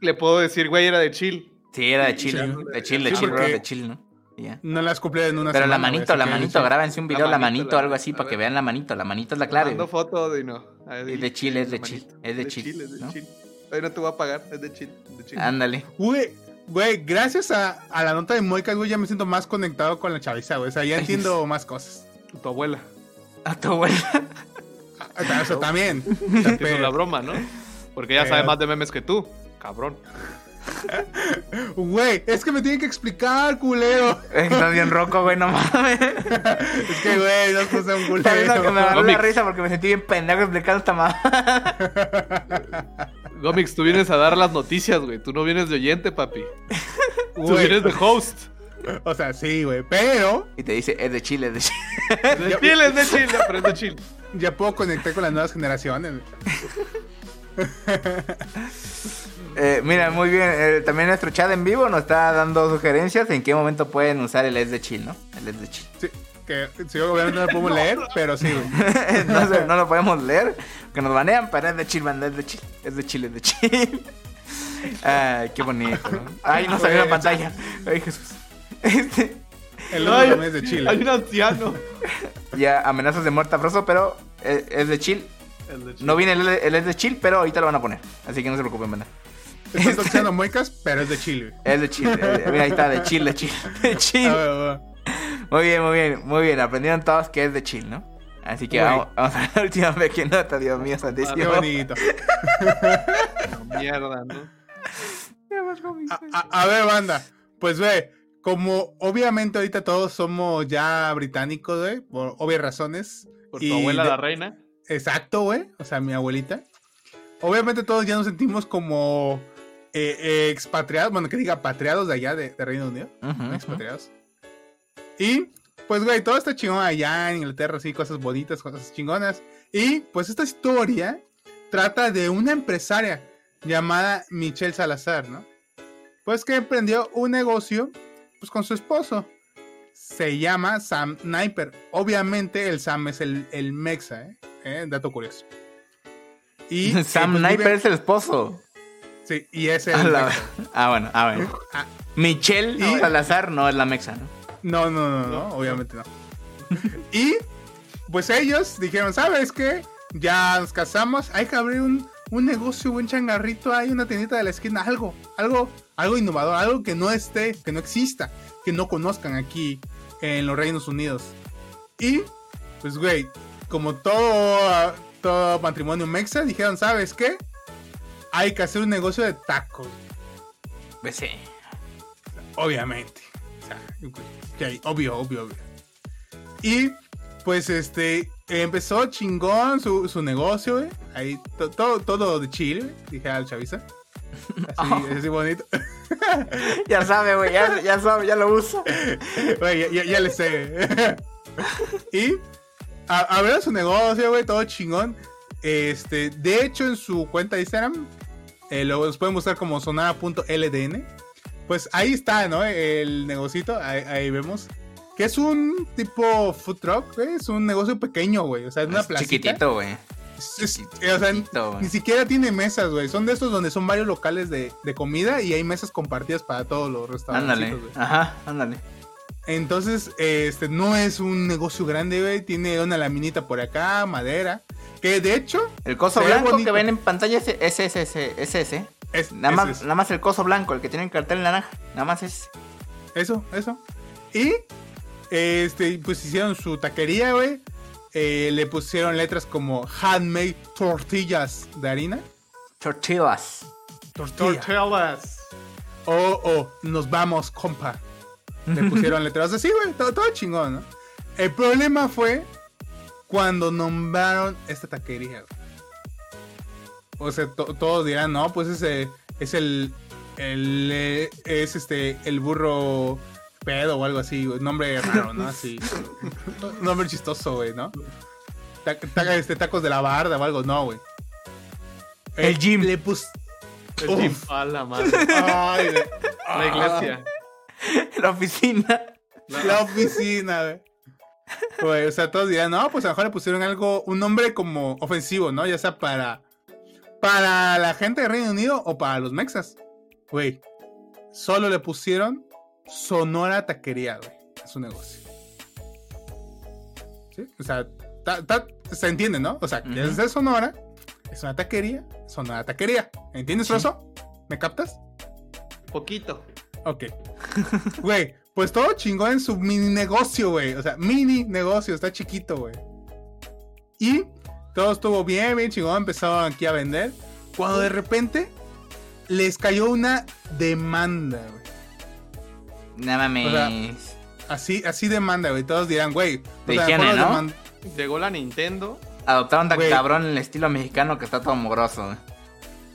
[SPEAKER 4] le puedo decir, güey, era de chill.
[SPEAKER 2] Sí, era de chill.
[SPEAKER 5] Sí.
[SPEAKER 2] De chill, de
[SPEAKER 5] Sí,
[SPEAKER 2] chill,
[SPEAKER 5] porque-
[SPEAKER 2] De chill, ¿no? Y ya.
[SPEAKER 5] No las cumplí en una
[SPEAKER 2] Pero la
[SPEAKER 5] semana,
[SPEAKER 2] manito, la manito,
[SPEAKER 5] sí.
[SPEAKER 2] grábense un video, la
[SPEAKER 4] manito,
[SPEAKER 2] manito,
[SPEAKER 4] la-
[SPEAKER 2] algo así, para que
[SPEAKER 4] ver.
[SPEAKER 2] vean la manito. La manito es la clave.
[SPEAKER 4] Mando foto de no.
[SPEAKER 2] Es de chill, es de chill, es de chill,
[SPEAKER 4] es de
[SPEAKER 2] ¿no?
[SPEAKER 4] chill. Hoy no te voy a pagar, es de chill. es de chill.
[SPEAKER 2] Ándale.
[SPEAKER 5] Güey, güey, gracias a, a la nota de Moicas, güey, ya me siento más conectado con la chaviza, güey. O sea, ya <laughs> entiendo más cosas.
[SPEAKER 4] Tu abuela.
[SPEAKER 2] A tu abuela.
[SPEAKER 5] O sea, también. Pero-
[SPEAKER 4] la broma, ¿no? Porque ella sabe
[SPEAKER 5] Pero-
[SPEAKER 4] más de memes que tú. Cabrón.
[SPEAKER 5] Güey, es que me tienen que explicar, culero.
[SPEAKER 2] Es <laughs> estás bien roco, güey, no mames.
[SPEAKER 5] Es que, güey, no puse un
[SPEAKER 2] Está viendo que me
[SPEAKER 5] culero.
[SPEAKER 2] agarró la risa porque me sentí bien pendejo explicando esta mamá. <laughs>
[SPEAKER 4] Gomix, tú vienes a dar las noticias, güey. Tú no vienes de oyente, papi. Tú vienes de host.
[SPEAKER 5] O sea, sí, güey, pero
[SPEAKER 2] Y te dice, es de Chile, es de Chile.
[SPEAKER 4] De Chile, es de Chile, pero es de Chile.
[SPEAKER 5] Ya puedo conectar con las nuevas generaciones.
[SPEAKER 2] Eh, mira, muy bien. eh, también nuestro chat en vivo nos está dando sugerencias en qué momento pueden usar el es de chill, ¿no? El es de chill.
[SPEAKER 5] Sí, que sí, obviamente no lo podemos leer, pero sí, <laughs> güey.
[SPEAKER 2] Entonces no lo podemos leer, que nos banean, pero es de chill, banda, es de chill. Es de chill, es de chill. <laughs> Ay, qué bonito. ¿no? Ay, no salió la pantalla. Ay, Jesús. Este,
[SPEAKER 5] El único mes de Chile.
[SPEAKER 4] Hay un anciano. <laughs>
[SPEAKER 2] ya amenazas de muerte afroso, pero es, es de chill.
[SPEAKER 4] El de Chile.
[SPEAKER 2] No viene el, el es de chill, pero ahorita lo van a poner. Así que no se preocupen, banda.
[SPEAKER 5] Estás <laughs> escuchando muecas, pero es de Chile. güey.
[SPEAKER 2] Es de chill. eh, mira, ahí está, de chill, de chill. De <laughs> chill.
[SPEAKER 5] A ver, a ver.
[SPEAKER 2] Muy bien, muy bien, muy bien. Aprendieron todos que es de chill, ¿no? Así que vamos, vamos a ver la última vez que nota, Dios mío,
[SPEAKER 5] Qué
[SPEAKER 2] santísimo.
[SPEAKER 5] bonito.
[SPEAKER 4] Mierda, ¿no?
[SPEAKER 5] A, a- a ver, banda. Pues ve, como obviamente ahorita todos somos ya británicos, güey, por obvias razones.
[SPEAKER 4] Por tu
[SPEAKER 5] Y
[SPEAKER 4] abuela,
[SPEAKER 5] de-
[SPEAKER 4] la reina.
[SPEAKER 5] Exacto, güey. O sea, mi abuelita. Obviamente todos ya nos sentimos como eh, eh, expatriados, bueno, que diga patriados de allá de, de Reino Unido. Expatriados. Y, pues, güey, todo está chingón allá en Inglaterra, así, cosas bonitas, cosas chingonas. Y, pues, esta historia trata de una empresaria llamada Michelle Salazar, ¿no? Pues que emprendió un negocio, pues, con su esposo. Se llama Sam Sniper. Obviamente, el Sam es el, el Mexa, ¿eh? ¿Eh? Dato curioso. Y, <laughs>
[SPEAKER 2] Sam
[SPEAKER 5] eh, pues,
[SPEAKER 2] Sniper
[SPEAKER 5] vive-
[SPEAKER 2] es el esposo.
[SPEAKER 5] Sí, y es el
[SPEAKER 2] la-. <laughs> Ah, bueno, ah, bueno.
[SPEAKER 5] Ah,
[SPEAKER 2] Michelle
[SPEAKER 5] Y-
[SPEAKER 2] Salazar no es la mexa, ¿no?
[SPEAKER 5] No, no, no, no, obviamente no. <laughs> y pues ellos dijeron, ¿sabes qué? Ya nos casamos, hay que abrir un, un negocio, un changarrito, hay una tiendita de la esquina, algo, algo, algo innovador, algo que no esté, que no exista, que no conozcan aquí en los Reinos Unidos. Y pues güey, como todo, todo matrimonio mexa, dijeron, ¿sabes qué? Hay que hacer un negocio de tacos.
[SPEAKER 2] Pues sí.
[SPEAKER 5] Obviamente. O sea, obvio, obvio, obvio. Y pues este empezó chingón su, su negocio, güey. Ahí to- todo, todo de Chile, dije al chaviza. <laughs> Así, así bonito. <laughs>
[SPEAKER 2] Ya sabe, güey, ya, ya sabe, ya lo uso.
[SPEAKER 5] Güey, ya, ya- ya le sé. <laughs> y a- abrió su negocio, güey, todo chingón. Este, de hecho, en su cuenta de Instagram, eh, lo los pueden buscar como sonara.ldn. Pues ahí está, ¿no? El negocito, ahí, ahí vemos. Que es un tipo food truck, güey. Es un negocio pequeño, güey. O sea, es una
[SPEAKER 2] Es
[SPEAKER 5] placita.
[SPEAKER 2] chiquitito, güey.
[SPEAKER 5] Es- eh, o sea, ni siquiera tiene mesas, güey. Son de estos donde son varios locales de, de comida y hay mesas compartidas para todos los restaurantes.
[SPEAKER 2] Ándale. Ajá, ándale.
[SPEAKER 5] Entonces, este no es un negocio grande, güey. Tiene una laminita por acá, madera. Que de hecho,
[SPEAKER 2] El coso blanco
[SPEAKER 5] bonito.
[SPEAKER 2] que ven en pantalla es ese, ese, ese, ese, ese.
[SPEAKER 5] es,
[SPEAKER 2] Nada
[SPEAKER 5] es-
[SPEAKER 2] más,
[SPEAKER 5] es-
[SPEAKER 2] nada más el coso blanco, el que tiene el cartel naranja. Nada más es.
[SPEAKER 5] eso, eso. Y, este, pues hicieron su taquería, güey. Eh, le pusieron letras como handmade tortillas de harina.
[SPEAKER 2] Tortillas.
[SPEAKER 5] Tortilla.
[SPEAKER 4] Tortillas.
[SPEAKER 5] Oh, oh, nos vamos, compa. Le <laughs> pusieron letras así, güey. Todo, todo chingón, ¿no? El problema fue cuando nombraron esta taquería. O sea, to- todos dirán, no, pues ese es el, el eh, es este el burro pedo o algo así, güey. Nombre raro, ¿no? Así. <laughs> Nombre chistoso, güey, ¿no? Ta- ta- este, tacos de la barda o algo, no, güey.
[SPEAKER 2] El
[SPEAKER 5] Eh,
[SPEAKER 2] gym.
[SPEAKER 5] Le pus...
[SPEAKER 4] El
[SPEAKER 5] Uf.
[SPEAKER 4] gym. A la madre.
[SPEAKER 5] Ay, güey.
[SPEAKER 4] La iglesia. <laughs>
[SPEAKER 2] La oficina.
[SPEAKER 5] La oficina, güey. Güey, o sea, todos dirán, no, pues a lo mejor le pusieron algo, un nombre como ofensivo, ¿no? Ya sea para, para la gente de Reino Unido o para los mexas. Güey, solo le pusieron Sonora Taquería, güey, a su negocio. ¿Sí? O sea, ta- ta- se entiende, ¿no? O sea, es de Sonora, es una taquería, Sonora Taquería. ¿Entiendes, Rosso? ¿Me captas?
[SPEAKER 4] Poquito.
[SPEAKER 5] Ok. Güey, pues todo chingón en su mini negocio, güey. O sea, mini negocio, está chiquito, güey. Y todo estuvo bien, bien chingón. Empezaron aquí a vender. Cuando de repente les cayó una demanda, güey.
[SPEAKER 2] No mames.
[SPEAKER 5] O sea, Así, así demanda, güey. Todos dirán, güey. o
[SPEAKER 2] De higiene, ¿no?
[SPEAKER 5] deman-
[SPEAKER 4] Llegó la Nintendo.
[SPEAKER 2] Adoptaron tan cabrón el estilo mexicano que está todo mugroso.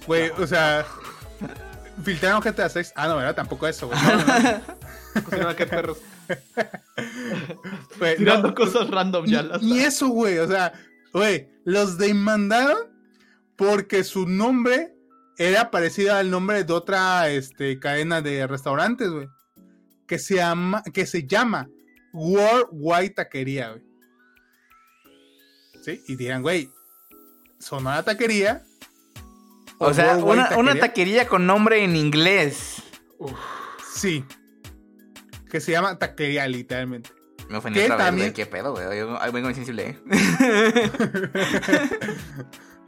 [SPEAKER 2] güey.
[SPEAKER 5] Güey, o sea. Filtraron GTA 6. Ah, no, ¿verdad? Tampoco eso, güey. No, no, no.
[SPEAKER 4] Acá perros
[SPEAKER 5] Güey,
[SPEAKER 4] tirando
[SPEAKER 5] no,
[SPEAKER 4] cosas random ya. las-
[SPEAKER 5] Ni <laughs> eso, güey. O sea, güey, los demandaron porque su nombre era parecido al nombre de otra este, cadena de restaurantes, güey. Que se llama, que se llama Worldwide Taquería, güey. ¿Sí? Y dirán, güey, Sonora Taquería.
[SPEAKER 2] O sea, una, una taquería con nombre en inglés.
[SPEAKER 5] Sí. Que se llama Taquería, literalmente.
[SPEAKER 2] Me ofendí
[SPEAKER 5] ¿Qué
[SPEAKER 2] otra vez,
[SPEAKER 5] también?
[SPEAKER 2] güey. ¿Qué pedo, güey? Yo vengo insensible, eh. <laughs>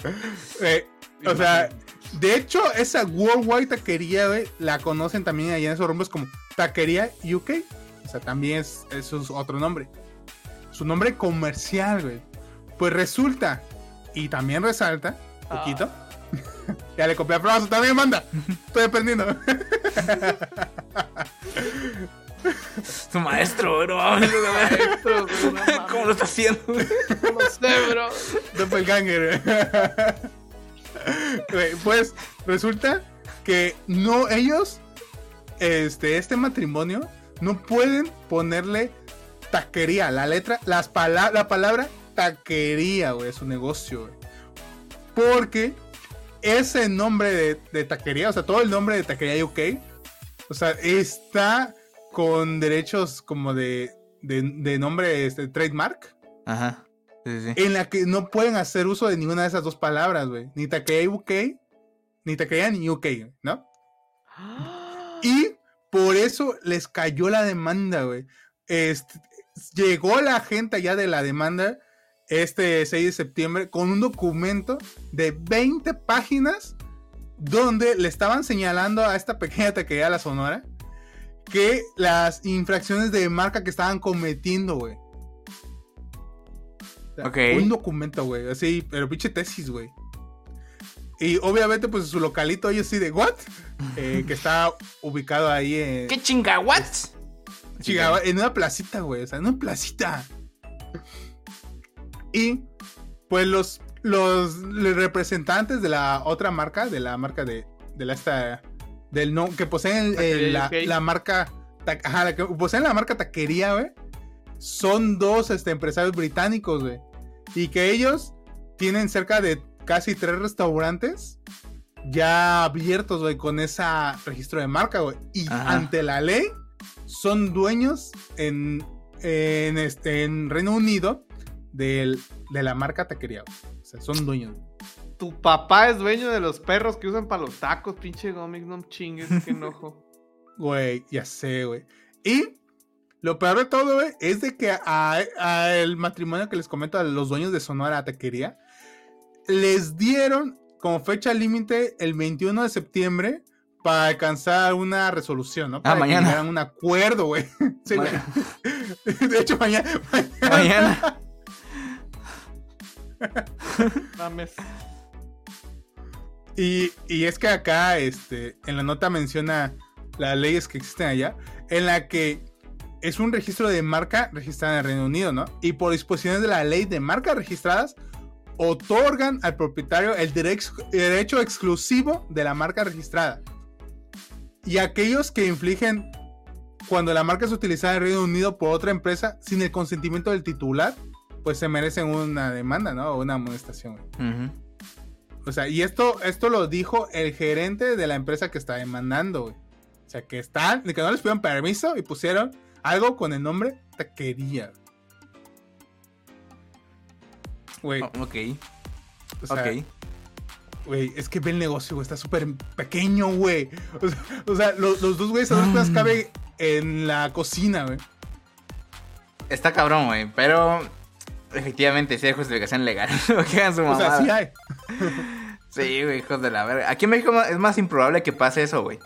[SPEAKER 2] <laughs>
[SPEAKER 5] Eh, o sea, de hecho, esa Worldwide Taquería, güey, la conocen también allá en esos rumbos como Taquería UK. O sea, también es, eso es otro nombre. Su nombre comercial, güey. Pues resulta, y también resalta, poquito. <laughs> ya le copié aplauso, también manda. Estoy aprendiendo.
[SPEAKER 2] Su maestro, <laughs> mames. ¿Cómo lo está haciendo?
[SPEAKER 4] No sé, bro.
[SPEAKER 5] Doppelganger. Pues resulta que no ellos, este, este matrimonio, no pueden ponerle taquería, la letra, las la palabra taquería, güey, a su negocio. Porque ese nombre de, de taquería, o sea, todo el nombre de taquería UK, o sea, está con derechos como de, de, de nombre, este, trademark
[SPEAKER 2] Ajá. Sí, sí.
[SPEAKER 5] en la que no pueden hacer uso de ninguna de esas dos palabras, güey. Ni taquería UK, ni taquería ni UK, ¿no? <gasps> Y por eso les cayó la demanda, güey. Este, llegó la gente allá de la demanda este 6 de septiembre con un documento de 20 páginas donde le estaban señalando a esta pequeña taquería La Sonora que las infracciones de marca que estaban cometiendo, güey. O sea,
[SPEAKER 2] Ok.
[SPEAKER 5] Un documento, güey. Así, pero pinche tesis, güey. Y obviamente, pues su localito, ellos sí de, ¿what? Eh, que está ubicado ahí en.
[SPEAKER 2] ¿Qué chingawats?
[SPEAKER 5] Chica, en una placita, güey. O sea, en una placita. Y pues los, los, los representantes de la otra marca, de la marca de, de la esta. Del no, que poseen el- la,
[SPEAKER 4] UK.
[SPEAKER 5] la marca. ta- Ajá, la que poseen la marca taquería, güey. Son dos este, empresarios británicos, güey. Y que ellos tienen cerca de casi tres restaurantes ya abiertos, güey, con ese registro de marca, güey. Y
[SPEAKER 2] Ajá.
[SPEAKER 5] ante la ley, son dueños en, en, este, en Reino Unido del- de la marca taquería. güey. O sea, son dueños.
[SPEAKER 4] Tu papá es dueño de los perros que usan para los tacos, pinche Gomic, no chingues, qué enojo. <laughs>
[SPEAKER 5] Güey, ya sé, güey. Y lo peor de todo, güey, es de que a, a el matrimonio que les comento a los dueños de Sonora Taquería, les dieron como fecha límite el 21 de septiembre para alcanzar una resolución, ¿no? Para que
[SPEAKER 2] mañana.
[SPEAKER 5] un acuerdo, güey. <laughs> Sí, güey. <laughs> De hecho, mañana.
[SPEAKER 2] Mañana. <laughs>
[SPEAKER 4] Mames.
[SPEAKER 5] Y, y es que acá, este, en la nota menciona las leyes que existen allá, en la que es un registro de marca registrada en el Reino Unido, ¿no? Y por disposiciones de la ley de marcas registradas, otorgan al propietario el derecho, exclusivo de la marca registrada. Y aquellos que infligen cuando la marca es utilizada en el Reino Unido por otra empresa sin el consentimiento del titular, pues se merecen una demanda, ¿no? O una amonestación. O sea, y esto, esto lo dijo el gerente de la empresa que está demandando, güey. O sea, que están, que no les pidieron permiso y pusieron algo con el nombre taquería. Güey,
[SPEAKER 2] Oh, ok,
[SPEAKER 5] o sea,
[SPEAKER 2] ok.
[SPEAKER 5] güey, es que ve el negocio, güey, está súper pequeño, güey. O sea, o sea, los, los dos güeyes a dos personas caben en la cocina, güey.
[SPEAKER 2] Está cabrón, güey, pero efectivamente sí hay justificación legal. <laughs> que hagan su
[SPEAKER 5] O sea, sí hay. <laughs>
[SPEAKER 2] Sí, güey, hijos de la verga. Aquí en México es más improbable que pase eso, güey.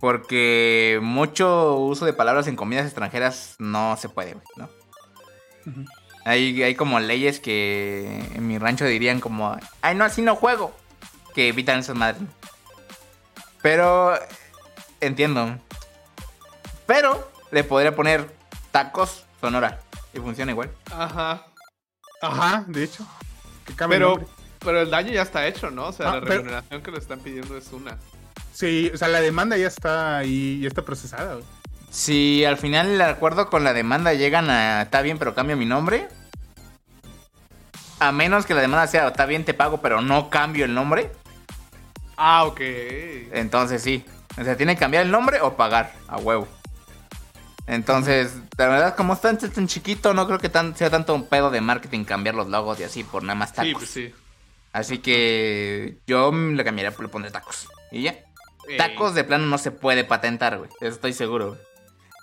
[SPEAKER 2] Porque mucho uso de palabras en comidas extranjeras no se puede, güey, ¿no? Hay, hay como leyes que en mi rancho dirían como, ay, no, así no juego. Que evitan esas madres. Pero entiendo. Pero le podría poner tacos Sonora y funciona igual.
[SPEAKER 4] Ajá.
[SPEAKER 5] Ajá, de hecho. Que cambie el
[SPEAKER 4] Pero, pero el daño ya está hecho, ¿no? O sea,
[SPEAKER 5] Ah,
[SPEAKER 4] la
[SPEAKER 5] pero-
[SPEAKER 4] remuneración que le están pidiendo es una.
[SPEAKER 5] Sí, o sea, la demanda ya está ahí, ya está procesada, güey.
[SPEAKER 2] Si al final el acuerdo con la demanda llegan a está bien, pero cambio mi nombre. A menos que la demanda sea está bien, te pago, pero no cambio el nombre.
[SPEAKER 4] Ah, ok.
[SPEAKER 2] Entonces sí. O sea, tiene que cambiar el nombre o pagar a huevo. Entonces, la verdad, como está tan, chiquito, no creo que tan, sea tanto un pedo de marketing cambiar los logos y así por nada más tacos.
[SPEAKER 4] Sí, pues sí.
[SPEAKER 2] Así que yo le cambiaría, le pondré tacos. Y ya. Tacos de plano no se puede patentar, güey. Estoy seguro, güey.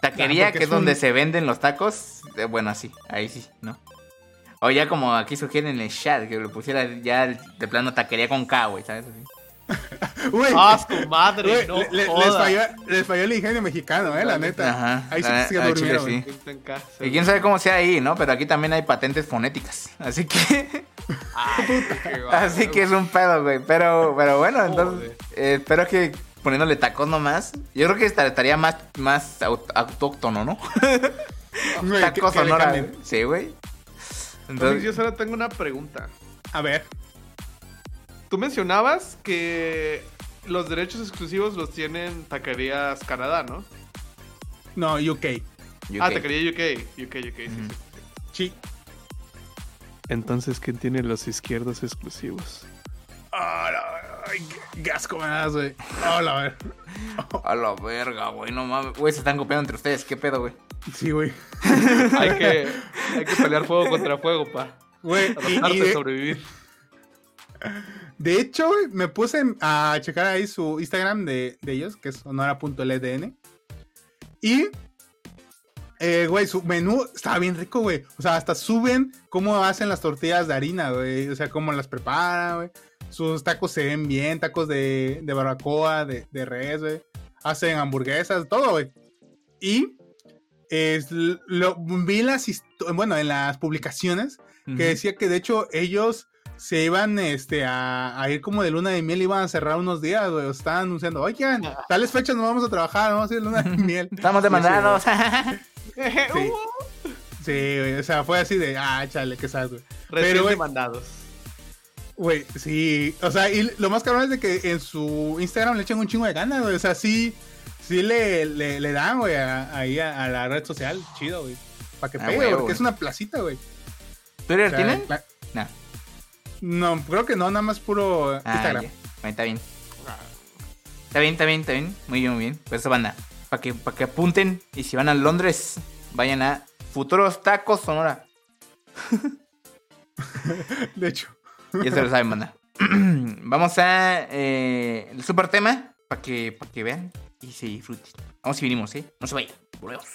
[SPEAKER 2] Taquería,
[SPEAKER 5] Ah,
[SPEAKER 2] que es
[SPEAKER 5] es un-
[SPEAKER 2] donde se venden los tacos. eh, bueno, así, ahí sí, ¿no? O ya como aquí sugieren en el chat, que le pusiera ya de plano taquería con K, güey, ¿sabes? Así. <laughs>
[SPEAKER 5] Güey,
[SPEAKER 4] ¡Ah, su madre! no
[SPEAKER 5] le- le- les, falló, les falló el ingenio mexicano, eh, la neta.
[SPEAKER 2] Ajá,
[SPEAKER 5] Ahí sí
[SPEAKER 2] la-
[SPEAKER 5] que se
[SPEAKER 2] al chile
[SPEAKER 5] durmieron,
[SPEAKER 2] sí. Y quién sabe cómo sea ahí, ¿no? Pero aquí también hay patentes fonéticas. Así que. <laughs>
[SPEAKER 4] Ay, <laughs>
[SPEAKER 2] así que es un pedo, güey. Pero, pero bueno, entonces. Eh, espero que poniéndole tacos nomás. Yo creo que esta- estaría más, más aut- autóctono, ¿no? <laughs>
[SPEAKER 5] Güey, que
[SPEAKER 2] sonora. güey. Sí, güey.
[SPEAKER 4] Entonces,
[SPEAKER 2] Entonces,
[SPEAKER 4] yo solo tengo una pregunta.
[SPEAKER 5] A ver,
[SPEAKER 4] Tú mencionabas que los derechos exclusivos los tienen Taquerías Canadá, ¿no?
[SPEAKER 5] no, UK.
[SPEAKER 4] Ah. Taquería UK. UK, UK, sí, sí.
[SPEAKER 5] Sí.
[SPEAKER 4] Entonces, ¿quién tiene los izquierdos exclusivos?
[SPEAKER 5] Ah, la- ay, qué- asco me das, güey. Hola, a ver.
[SPEAKER 2] A la verga, güey. No mames. Güey, se están copiando entre ustedes. ¿Qué pedo, güey?
[SPEAKER 5] Sí, güey. <laughs>
[SPEAKER 4] hay, que, hay que pelear fuego contra fuego, pa.
[SPEAKER 5] Güey, y,
[SPEAKER 4] de sobrevivir.
[SPEAKER 5] de hecho, güey, me puse a checar ahí su Instagram de, de ellos, que es sonora.ldn. Y, eh, güey, su menú estaba bien rico, güey. O sea, hasta suben cómo hacen las tortillas de harina, güey. O sea, cómo las preparan, güey. Sus tacos se ven bien, tacos de, de barbacoa, de, de res, güey. Hacen hamburguesas, todo, güey. Y es, lo, vi las, bueno, en las publicaciones que decía que de hecho ellos se iban este, a, a ir como de luna de miel, iban a cerrar unos días, güey. Estaban anunciando, oigan, tales fechas no vamos a trabajar, vamos a ir de luna de miel.
[SPEAKER 2] Estamos demandados. <laughs>
[SPEAKER 5] Sí, sí, güey, o sea, fue así de, ah, chale, qué sad, güey.
[SPEAKER 4] Recién
[SPEAKER 5] Pero,
[SPEAKER 4] demandados.
[SPEAKER 5] Güey, sí, o sea, y lo más cabrón es de que en su Instagram le echan un chingo de ganas, güey. O sea, sí, sí le, le, le dan, güey, ahí a, a la red social, chido, güey. Para que
[SPEAKER 2] Ah,
[SPEAKER 5] pegue, porque es una placita, güey.
[SPEAKER 2] ¿Twitter
[SPEAKER 5] O sea,
[SPEAKER 2] tienen?
[SPEAKER 5] la-
[SPEAKER 2] No.
[SPEAKER 5] No, creo que no, nada más puro
[SPEAKER 2] Ah,
[SPEAKER 5] Instagram.
[SPEAKER 2] ya. Bueno, está bien. Está bien, está bien, está bien. Muy bien, muy bien. Pues eso banda. Para que, para que apunten. Y si van a Londres, vayan a Futuros Tacos Sonora. <laughs>
[SPEAKER 5] De hecho.
[SPEAKER 2] Ya se lo saben, banda. <clears throat> Vamos a eh, el super tema. Para que, para que vean y se disfruten. Vamos y vinimos, ¿eh? No se vayan. Volvemos.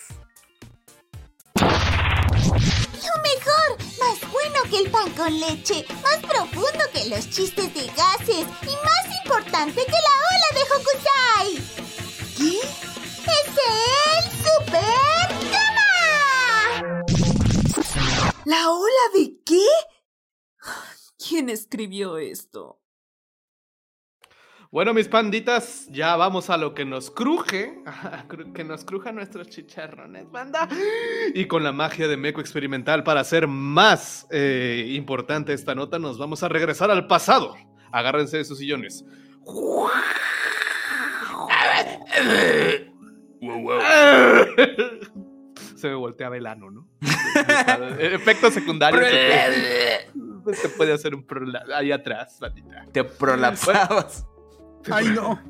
[SPEAKER 6] Lo mejor, más bueno que el pan con leche, más profundo que los chistes de gases y más importante que la ola de Hokusai. ¿Qué? ¡Es el Super Drama!
[SPEAKER 1] ¿La ola de qué? ¿Quién escribió esto?
[SPEAKER 4] Bueno, mis panditas, ya vamos a lo que nos cruje. <laughs> Cru- Que nos cruja nuestros chicharrones, banda. Y con la magia de Meco Experimental para hacer más eh, importante esta nota, nos vamos a regresar al pasado. Agárrense de sus sillones. <laughs> Se me volteaba el ano, ¿no? Efecto secundario. Se puede hacer un prola- ahí atrás, bandita.
[SPEAKER 2] Te prolapsabas.
[SPEAKER 5] Ay, no.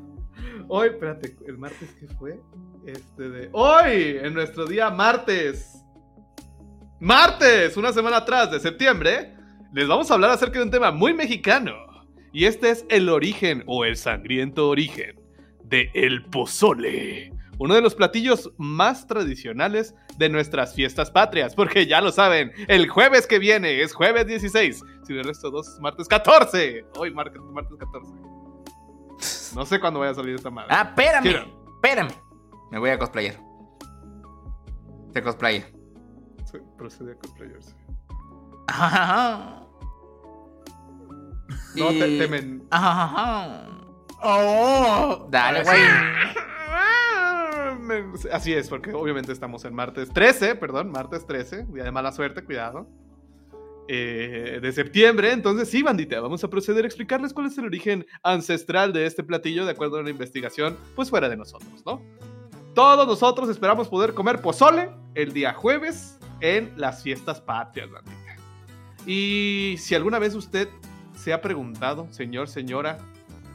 [SPEAKER 4] Hoy, espérate, ¿el martes qué fue? Este de. ¡Hoy! En nuestro día martes. ¡Martes! Una semana atrás de septiembre. Les vamos a hablar acerca de un tema muy mexicano. Y este es el origen o el sangriento origen de el pozole. Uno de los platillos más tradicionales de nuestras fiestas patrias. Porque ya lo saben, el jueves que viene es jueves 16. Si el resto dos, martes 14. Hoy martes, martes 14. No sé cuándo vaya a salir esta madre.
[SPEAKER 2] Ah, espérame.
[SPEAKER 4] Quiero.
[SPEAKER 2] Espérame. Me voy a cosplayar. Se cosplaya.
[SPEAKER 4] Sí, procede a cosplayarse.
[SPEAKER 2] Ajá.
[SPEAKER 4] No, te,
[SPEAKER 2] Y-
[SPEAKER 4] temen.
[SPEAKER 2] Ajá.
[SPEAKER 5] ¡Oh!
[SPEAKER 2] Dale, güey.
[SPEAKER 4] Así es, porque obviamente estamos en martes 13, perdón, martes 13, día de mala suerte, cuidado. Eh, de septiembre, entonces sí, bandita, vamos a proceder a explicarles cuál es el origen ancestral de este platillo de acuerdo a una investigación, pues fuera de nosotros, ¿no? Todos nosotros esperamos poder comer pozole el día jueves en las fiestas patrias, bandita. Y si alguna vez usted se ha preguntado, señor, señora,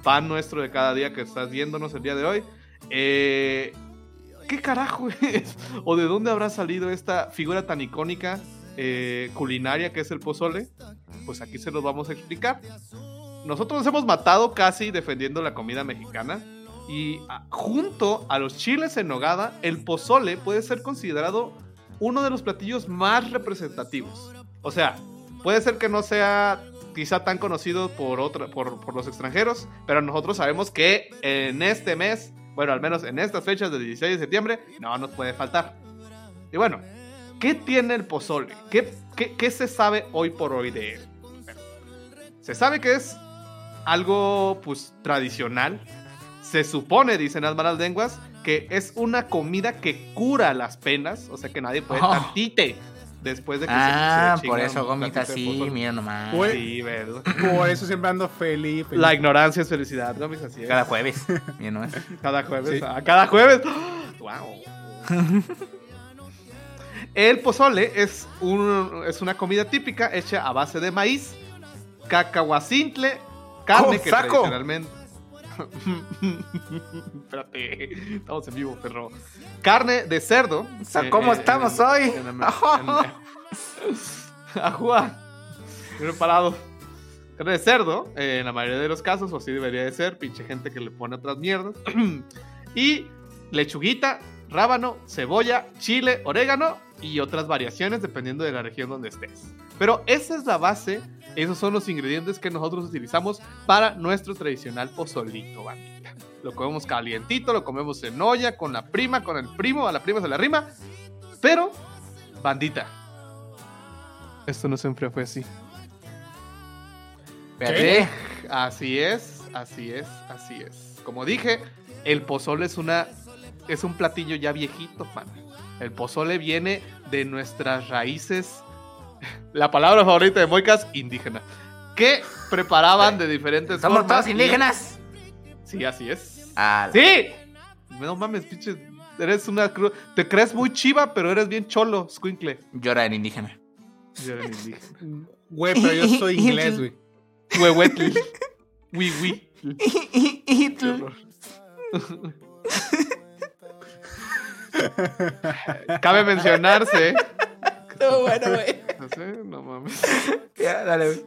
[SPEAKER 4] pan nuestro de cada día que estás viéndonos el día de hoy, eh, ¿qué carajo es? ¿O de dónde habrá salido esta figura tan icónica eh, culinaria que es el pozole? Pues aquí se los vamos a explicar. Nosotros nos hemos matado casi defendiendo la comida mexicana. Y ah, junto a los chiles en nogada, el pozole puede ser considerado uno de los platillos más representativos. O sea, puede ser que no sea quizá tan conocido por, otra, por, por los extranjeros, pero nosotros sabemos que en este mes, bueno, al menos en estas fechas del 16 de septiembre, no nos puede faltar. Y bueno, ¿qué tiene el pozole? ¿Qué, qué, qué se sabe hoy por hoy de él? Bueno, se sabe que es algo pues tradicional. Se supone, dicen las malas lenguas, que es una comida que cura las penas, o sea que nadie puede
[SPEAKER 2] Oh.
[SPEAKER 4] tantite después de que se-
[SPEAKER 2] Ah,
[SPEAKER 4] se,
[SPEAKER 2] por
[SPEAKER 4] chinga
[SPEAKER 2] eso
[SPEAKER 4] un
[SPEAKER 2] gomita sí, mira nomás.
[SPEAKER 5] Güey.
[SPEAKER 4] Sí, ¿verdad?
[SPEAKER 5] Por eso siempre ando feliz. feliz.
[SPEAKER 4] La ignorancia es felicidad, ¿no? Mis así es.
[SPEAKER 2] Cada jueves. Mira nomás. <laughs>
[SPEAKER 4] Cada jueves.
[SPEAKER 5] Sí.
[SPEAKER 4] a cada jueves. <gasps> ¡Wow! El pozole es, un, es una comida típica hecha a base de maíz, cacahuacintle, carne
[SPEAKER 2] ¡Oh,
[SPEAKER 4] que
[SPEAKER 2] saco!
[SPEAKER 4] tradicionalmente. <laughs> Espérate, estamos en vivo, perro. Carne de cerdo.
[SPEAKER 2] sea, ¿cómo
[SPEAKER 4] eh,
[SPEAKER 2] estamos
[SPEAKER 4] en-
[SPEAKER 2] hoy?
[SPEAKER 4] en- en- Ajua. <laughs> Bien parado. Carne de cerdo, eh, en la mayoría de los casos, o así debería de ser, pinche gente que le pone otras mierdas. <clears throat> y lechuguita, rábano, cebolla, chile, orégano y otras variaciones dependiendo de la región donde estés. Pero esa es la base, esos son los ingredientes que nosotros utilizamos para nuestro tradicional pozolito, bandita. Lo comemos calientito, lo comemos en olla, con la prima, con el primo, a la prima se la rima. Pero, bandita, esto no siempre fue así.
[SPEAKER 2] Espérate.
[SPEAKER 4] Así es, así es, así es. Como dije, el pozole es una es un platillo ya viejito, man. El pozole viene de nuestras raíces. La palabra favorita de Moicas, indígena. Que preparaban de diferentes
[SPEAKER 2] Somos
[SPEAKER 4] formas.
[SPEAKER 2] todos
[SPEAKER 4] y-
[SPEAKER 2] indígenas.
[SPEAKER 4] Sí, así es.
[SPEAKER 2] Ah,
[SPEAKER 4] ¡Sí! No mames, pinche. Eres una cru- Te crees muy chiva, pero eres bien cholo, squinkle.
[SPEAKER 2] Llora en indígena.
[SPEAKER 4] Yo era indígena.
[SPEAKER 5] Güey, pero yo soy <laughs> inglés, güey.
[SPEAKER 4] Huehuetl. Wi, wi. Qué. Cabe mencionarse.
[SPEAKER 2] No, <laughs> bueno, güey.
[SPEAKER 4] No sé, no mames. <laughs>
[SPEAKER 2] Ya, dale, güey.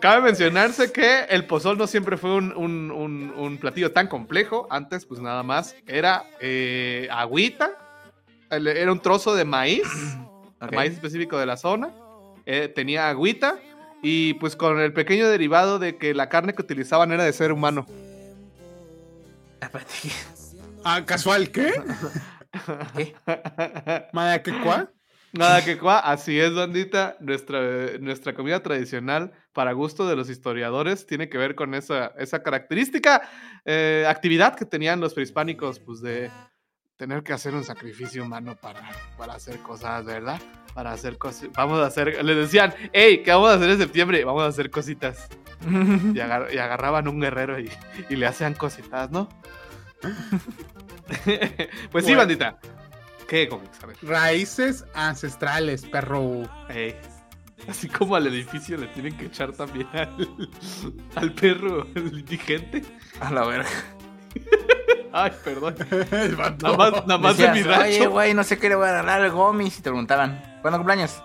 [SPEAKER 4] Cabe mencionarse que el pozol no siempre fue un, un- un- un platillo tan complejo. Antes, pues nada más era eh, agüita. Era un trozo de maíz. <clears throat> Maíz específico de la zona. eh, tenía agüita. Y pues con el pequeño derivado de que la carne que utilizaban era de ser humano.
[SPEAKER 2] Espérate.
[SPEAKER 5] Ah, casual, ¿qué? <laughs>
[SPEAKER 2] ¿Qué?
[SPEAKER 5] Maya, ¿qué cuál?
[SPEAKER 4] Nada que cuá, así es, bandita. Nuestra, nuestra comida tradicional, para gusto de los historiadores, tiene que ver con esa, esa característica eh, actividad que tenían los prehispánicos, pues de tener que hacer un sacrificio humano para, para hacer cosas, ¿verdad? Para hacer cosas. Vamos a hacer. Les decían, hey, ¿qué vamos a hacer en septiembre? Vamos a hacer cositas. Y, agar- y agarraban un guerrero y, y le hacían cositas, ¿no? <laughs> pues sí, bandita. ¿Qué, Comics? A ver.
[SPEAKER 5] Raíces ancestrales, perro.
[SPEAKER 4] Ey, Así como al edificio le tienen que echar también al, <laughs> al perro el indigente.
[SPEAKER 2] A la verga. <laughs>
[SPEAKER 4] Ay, perdón. <laughs> Nada más, nada más de mi
[SPEAKER 2] Decías, Oye,
[SPEAKER 4] rancho.
[SPEAKER 2] güey, no sé qué le voy a regalar al Gomis. Y te preguntaban, ¿cuándo cumpleaños?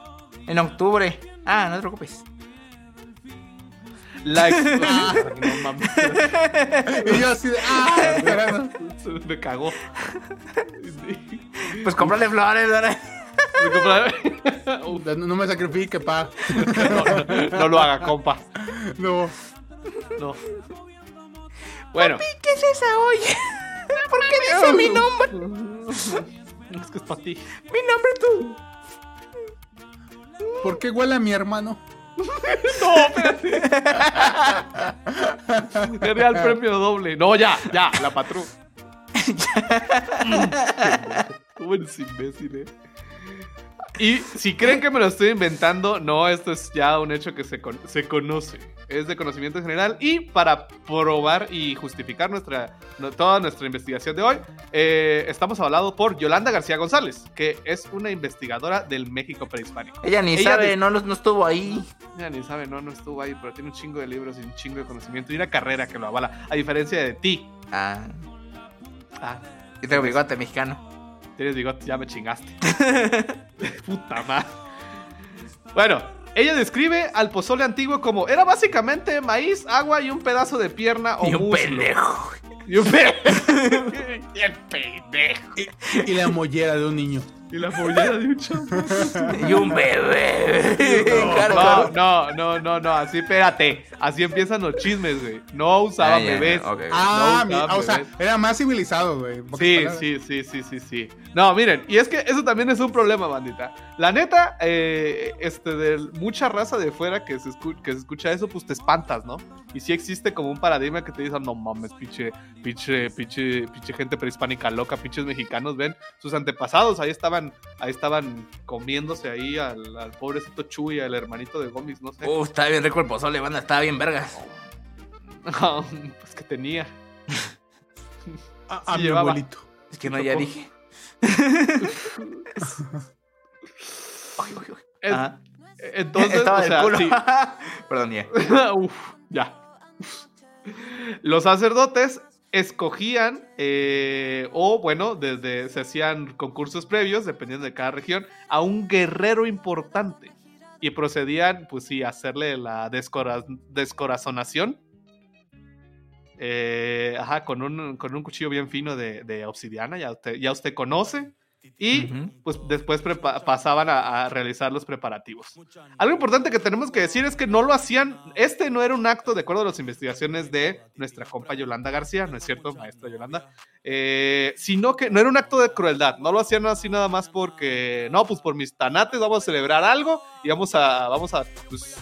[SPEAKER 2] En octubre. Ah, no te preocupes.
[SPEAKER 4] La ex- Ah, no mames.
[SPEAKER 5] Y yo así de, ah,
[SPEAKER 4] Me cagó.
[SPEAKER 2] Pues cómprale flores,
[SPEAKER 5] No, no me sacrifique, pa.
[SPEAKER 4] no, no lo haga, compa.
[SPEAKER 5] No.
[SPEAKER 4] No. Bueno,
[SPEAKER 2] ¿Qué es esa olla? ¿Por qué dice mi nombre?
[SPEAKER 4] Es que es para ti.
[SPEAKER 2] Mi nombre tú.
[SPEAKER 5] ¿Por qué huele a mi hermano? <laughs>
[SPEAKER 4] Sería el premio doble. No, ya, ya, la patrón. ¿Cómo eres imbécil, eh? Y si creen que me lo estoy inventando, no, esto es ya un hecho que se, con- se conoce. Es de conocimiento general. Y para probar y justificar nuestra, no- toda nuestra investigación de hoy, eh, estamos hablados por Yolanda García González, que es una investigadora del México prehispánico.
[SPEAKER 2] Ella ni
[SPEAKER 4] Ella
[SPEAKER 2] sabe, no, no estuvo ahí.
[SPEAKER 4] Ya ni sabe, no, no estuvo ahí, pero tiene un chingo de libros y un chingo de conocimiento y una carrera que lo avala, a diferencia de ti.
[SPEAKER 2] Ah,
[SPEAKER 4] Ah,
[SPEAKER 2] yo tengo bigote mexicano.
[SPEAKER 4] Tienes bigote, ya me chingaste. <laughs> Puta madre. Bueno, ella describe al pozole antiguo como era básicamente maíz, agua y un pedazo de pierna o
[SPEAKER 2] Y un
[SPEAKER 4] muslo.
[SPEAKER 2] pendejo.
[SPEAKER 4] Y un pendejo. <laughs> y el pendejo.
[SPEAKER 5] Y la mollera de un niño.
[SPEAKER 4] Y la pollera de un chavo.
[SPEAKER 2] Y un bebé.
[SPEAKER 4] No, <laughs> no, no, no, no, así espérate. Así empiezan los chismes, güey. No usaba
[SPEAKER 2] Ah,
[SPEAKER 4] bebés.
[SPEAKER 5] Ah,
[SPEAKER 4] No
[SPEAKER 5] mi-
[SPEAKER 4] usaban
[SPEAKER 5] o sea, era más civilizado, güey.
[SPEAKER 4] Sí, sí, sí, sí, sí, sí. No, miren, y es que eso también es un problema, bandita. La neta, eh, este, de mucha raza de fuera que se, que se escucha eso, pues te espantas, ¿no? Y sí existe como un paradigma que te dicen, no mames, pinche, pinche, pinche, pinche gente prehispánica loca, pinches mexicanos, ven, sus antepasados ahí estaban, ahí estaban comiéndose ahí al, al pobrecito Chuy, al hermanito de Gómez, no sé.
[SPEAKER 2] Uh, estaba bien rico el pozole, banda, estaba bien verga. <laughs>
[SPEAKER 4] pues que tenía.
[SPEAKER 5] A, a
[SPEAKER 4] Sí
[SPEAKER 5] mi
[SPEAKER 4] llevaba.
[SPEAKER 5] abuelito.
[SPEAKER 2] Es que no, ya dije. <laughs>
[SPEAKER 4] Es-
[SPEAKER 2] Ajá.
[SPEAKER 4] entonces,
[SPEAKER 2] Estaba
[SPEAKER 4] o
[SPEAKER 2] del
[SPEAKER 4] sea,
[SPEAKER 2] culo.
[SPEAKER 4] sí. <laughs>
[SPEAKER 2] Perdón, ya.
[SPEAKER 4] Uf, ya. Los sacerdotes escogían, eh, o bueno, desde se hacían concursos previos, dependiendo de cada región, a un guerrero importante. Y procedían, pues sí, a hacerle la descora- descorazonación. Eh, con un, con un cuchillo bien fino de, de obsidiana, ya usted, ya usted conoce. Y pues después pasaban a, a realizar los preparativos. Algo importante que tenemos que decir es que no lo hacían, este no era un acto de acuerdo a las investigaciones de nuestra compa Yolanda García, ¿no es cierto, maestra Yolanda? Eh, sino que no era un acto de crueldad, no lo hacían así nada más porque, no, pues por mis tanates vamos a celebrar algo y vamos a, vamos a, pues,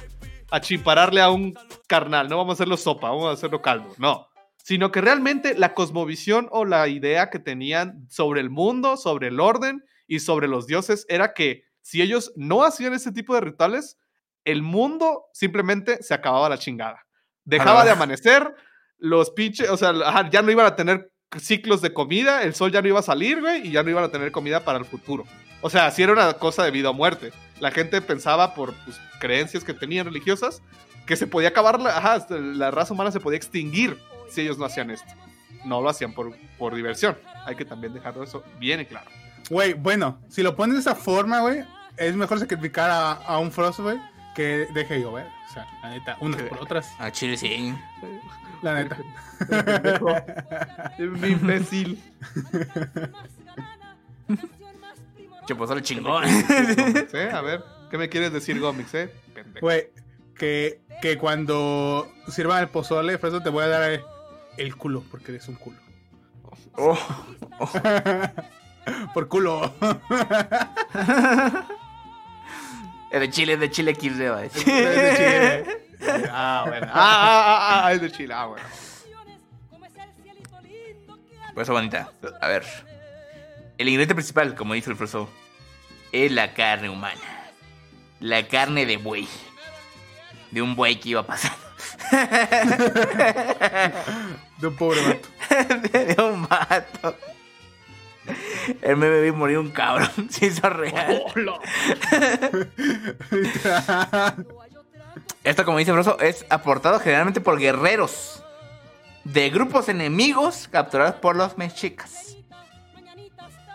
[SPEAKER 4] a chimpararle a un carnal, no vamos a hacerlo sopa, vamos a hacerlo caldo, no sino que realmente la cosmovisión o la idea que tenían sobre el mundo, sobre el orden y sobre los dioses era que si ellos no hacían ese tipo de rituales, el mundo simplemente se acababa la chingada. Dejaba de amanecer, los pinches, o sea, ya no iban a tener ciclos de comida, el sol ya no iba a salir, güey, y ya no iban a tener comida para el futuro. O sea, si era una cosa de vida o muerte. La gente pensaba por pues, creencias que tenían religiosas que se podía acabar, la, ajá, la raza humana se podía extinguir si ellos no hacían esto. No lo hacían por, por diversión. Hay que también dejarlo eso bien en claro.
[SPEAKER 5] Güey, bueno, si lo pones de esa forma, güey, es mejor sacrificar a, a un Frost, güey, que deje llover. O sea, la neta, unas por otras.
[SPEAKER 2] A Chile sí.
[SPEAKER 5] La neta.
[SPEAKER 4] Mi <laughs> imbécil.
[SPEAKER 2] Che pozole chingón. <laughs>
[SPEAKER 4] ¿Eh? A ver, ¿qué me quieres decir, Gómez? Eh? Pendejo.
[SPEAKER 5] Güey, que, que cuando sirvan el pozole, Frost, te voy a dar el culo, porque eres un culo.
[SPEAKER 2] Oh, <laughs>
[SPEAKER 5] Por culo. <laughs>
[SPEAKER 2] es de Chile, es de Chile XD, va a
[SPEAKER 5] Es de Chile. <laughs>
[SPEAKER 4] Ah, bueno. Ah, ah, ah, ah, es de Chile. Ah, bueno.
[SPEAKER 2] Por eso, bonita. A ver. El ingrediente principal, como dice el profesor, es la carne humana. La carne de buey. De un buey que iba pasando. <laughs>
[SPEAKER 5] De un pobre vato.
[SPEAKER 2] de un vato. El meme vi morir un cabrón. <laughs> Se hizo real. <laughs> Esto, como dice Broso, es aportado generalmente por guerreros de grupos enemigos capturados por los mexicas.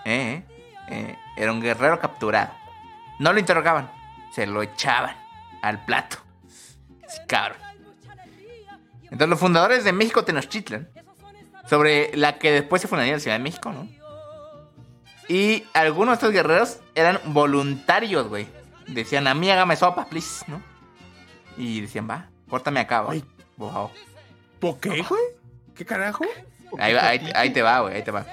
[SPEAKER 2] Eh, eh, era un guerrero capturado. No lo interrogaban, se lo echaban al plato. Cabrón. Entonces, los fundadores de México Tenochtitlan, sobre la que después se fundaría la Ciudad de México, ¿no? Y algunos de estos guerreros eran voluntarios, güey. Decían, a mí hágame sopa, please, ¿no? Y decían, va, córtame acá, güey.
[SPEAKER 5] ¿Por qué, güey? ¿Qué carajo?
[SPEAKER 2] Ahí, va- ahí- ahí te va, güey, ahí te va.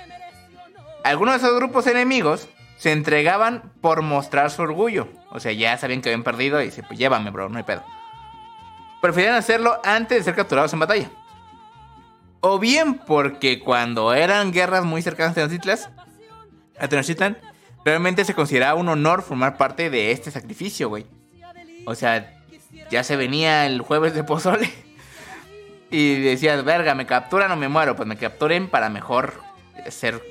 [SPEAKER 2] Algunos de esos grupos enemigos se entregaban por mostrar su orgullo. O sea, ya sabían que habían perdido y dice, pues llévame, bro, no hay pedo. Preferían hacerlo antes de ser capturados en batalla. O bien porque cuando eran guerras muy cercanas a Tenochtitlan, realmente se consideraba un honor formar parte de este sacrificio, güey. O sea, ya se venía el jueves de pozole. <laughs> Y decías, verga, me capturan o me muero. Pues me capturen para mejor ser,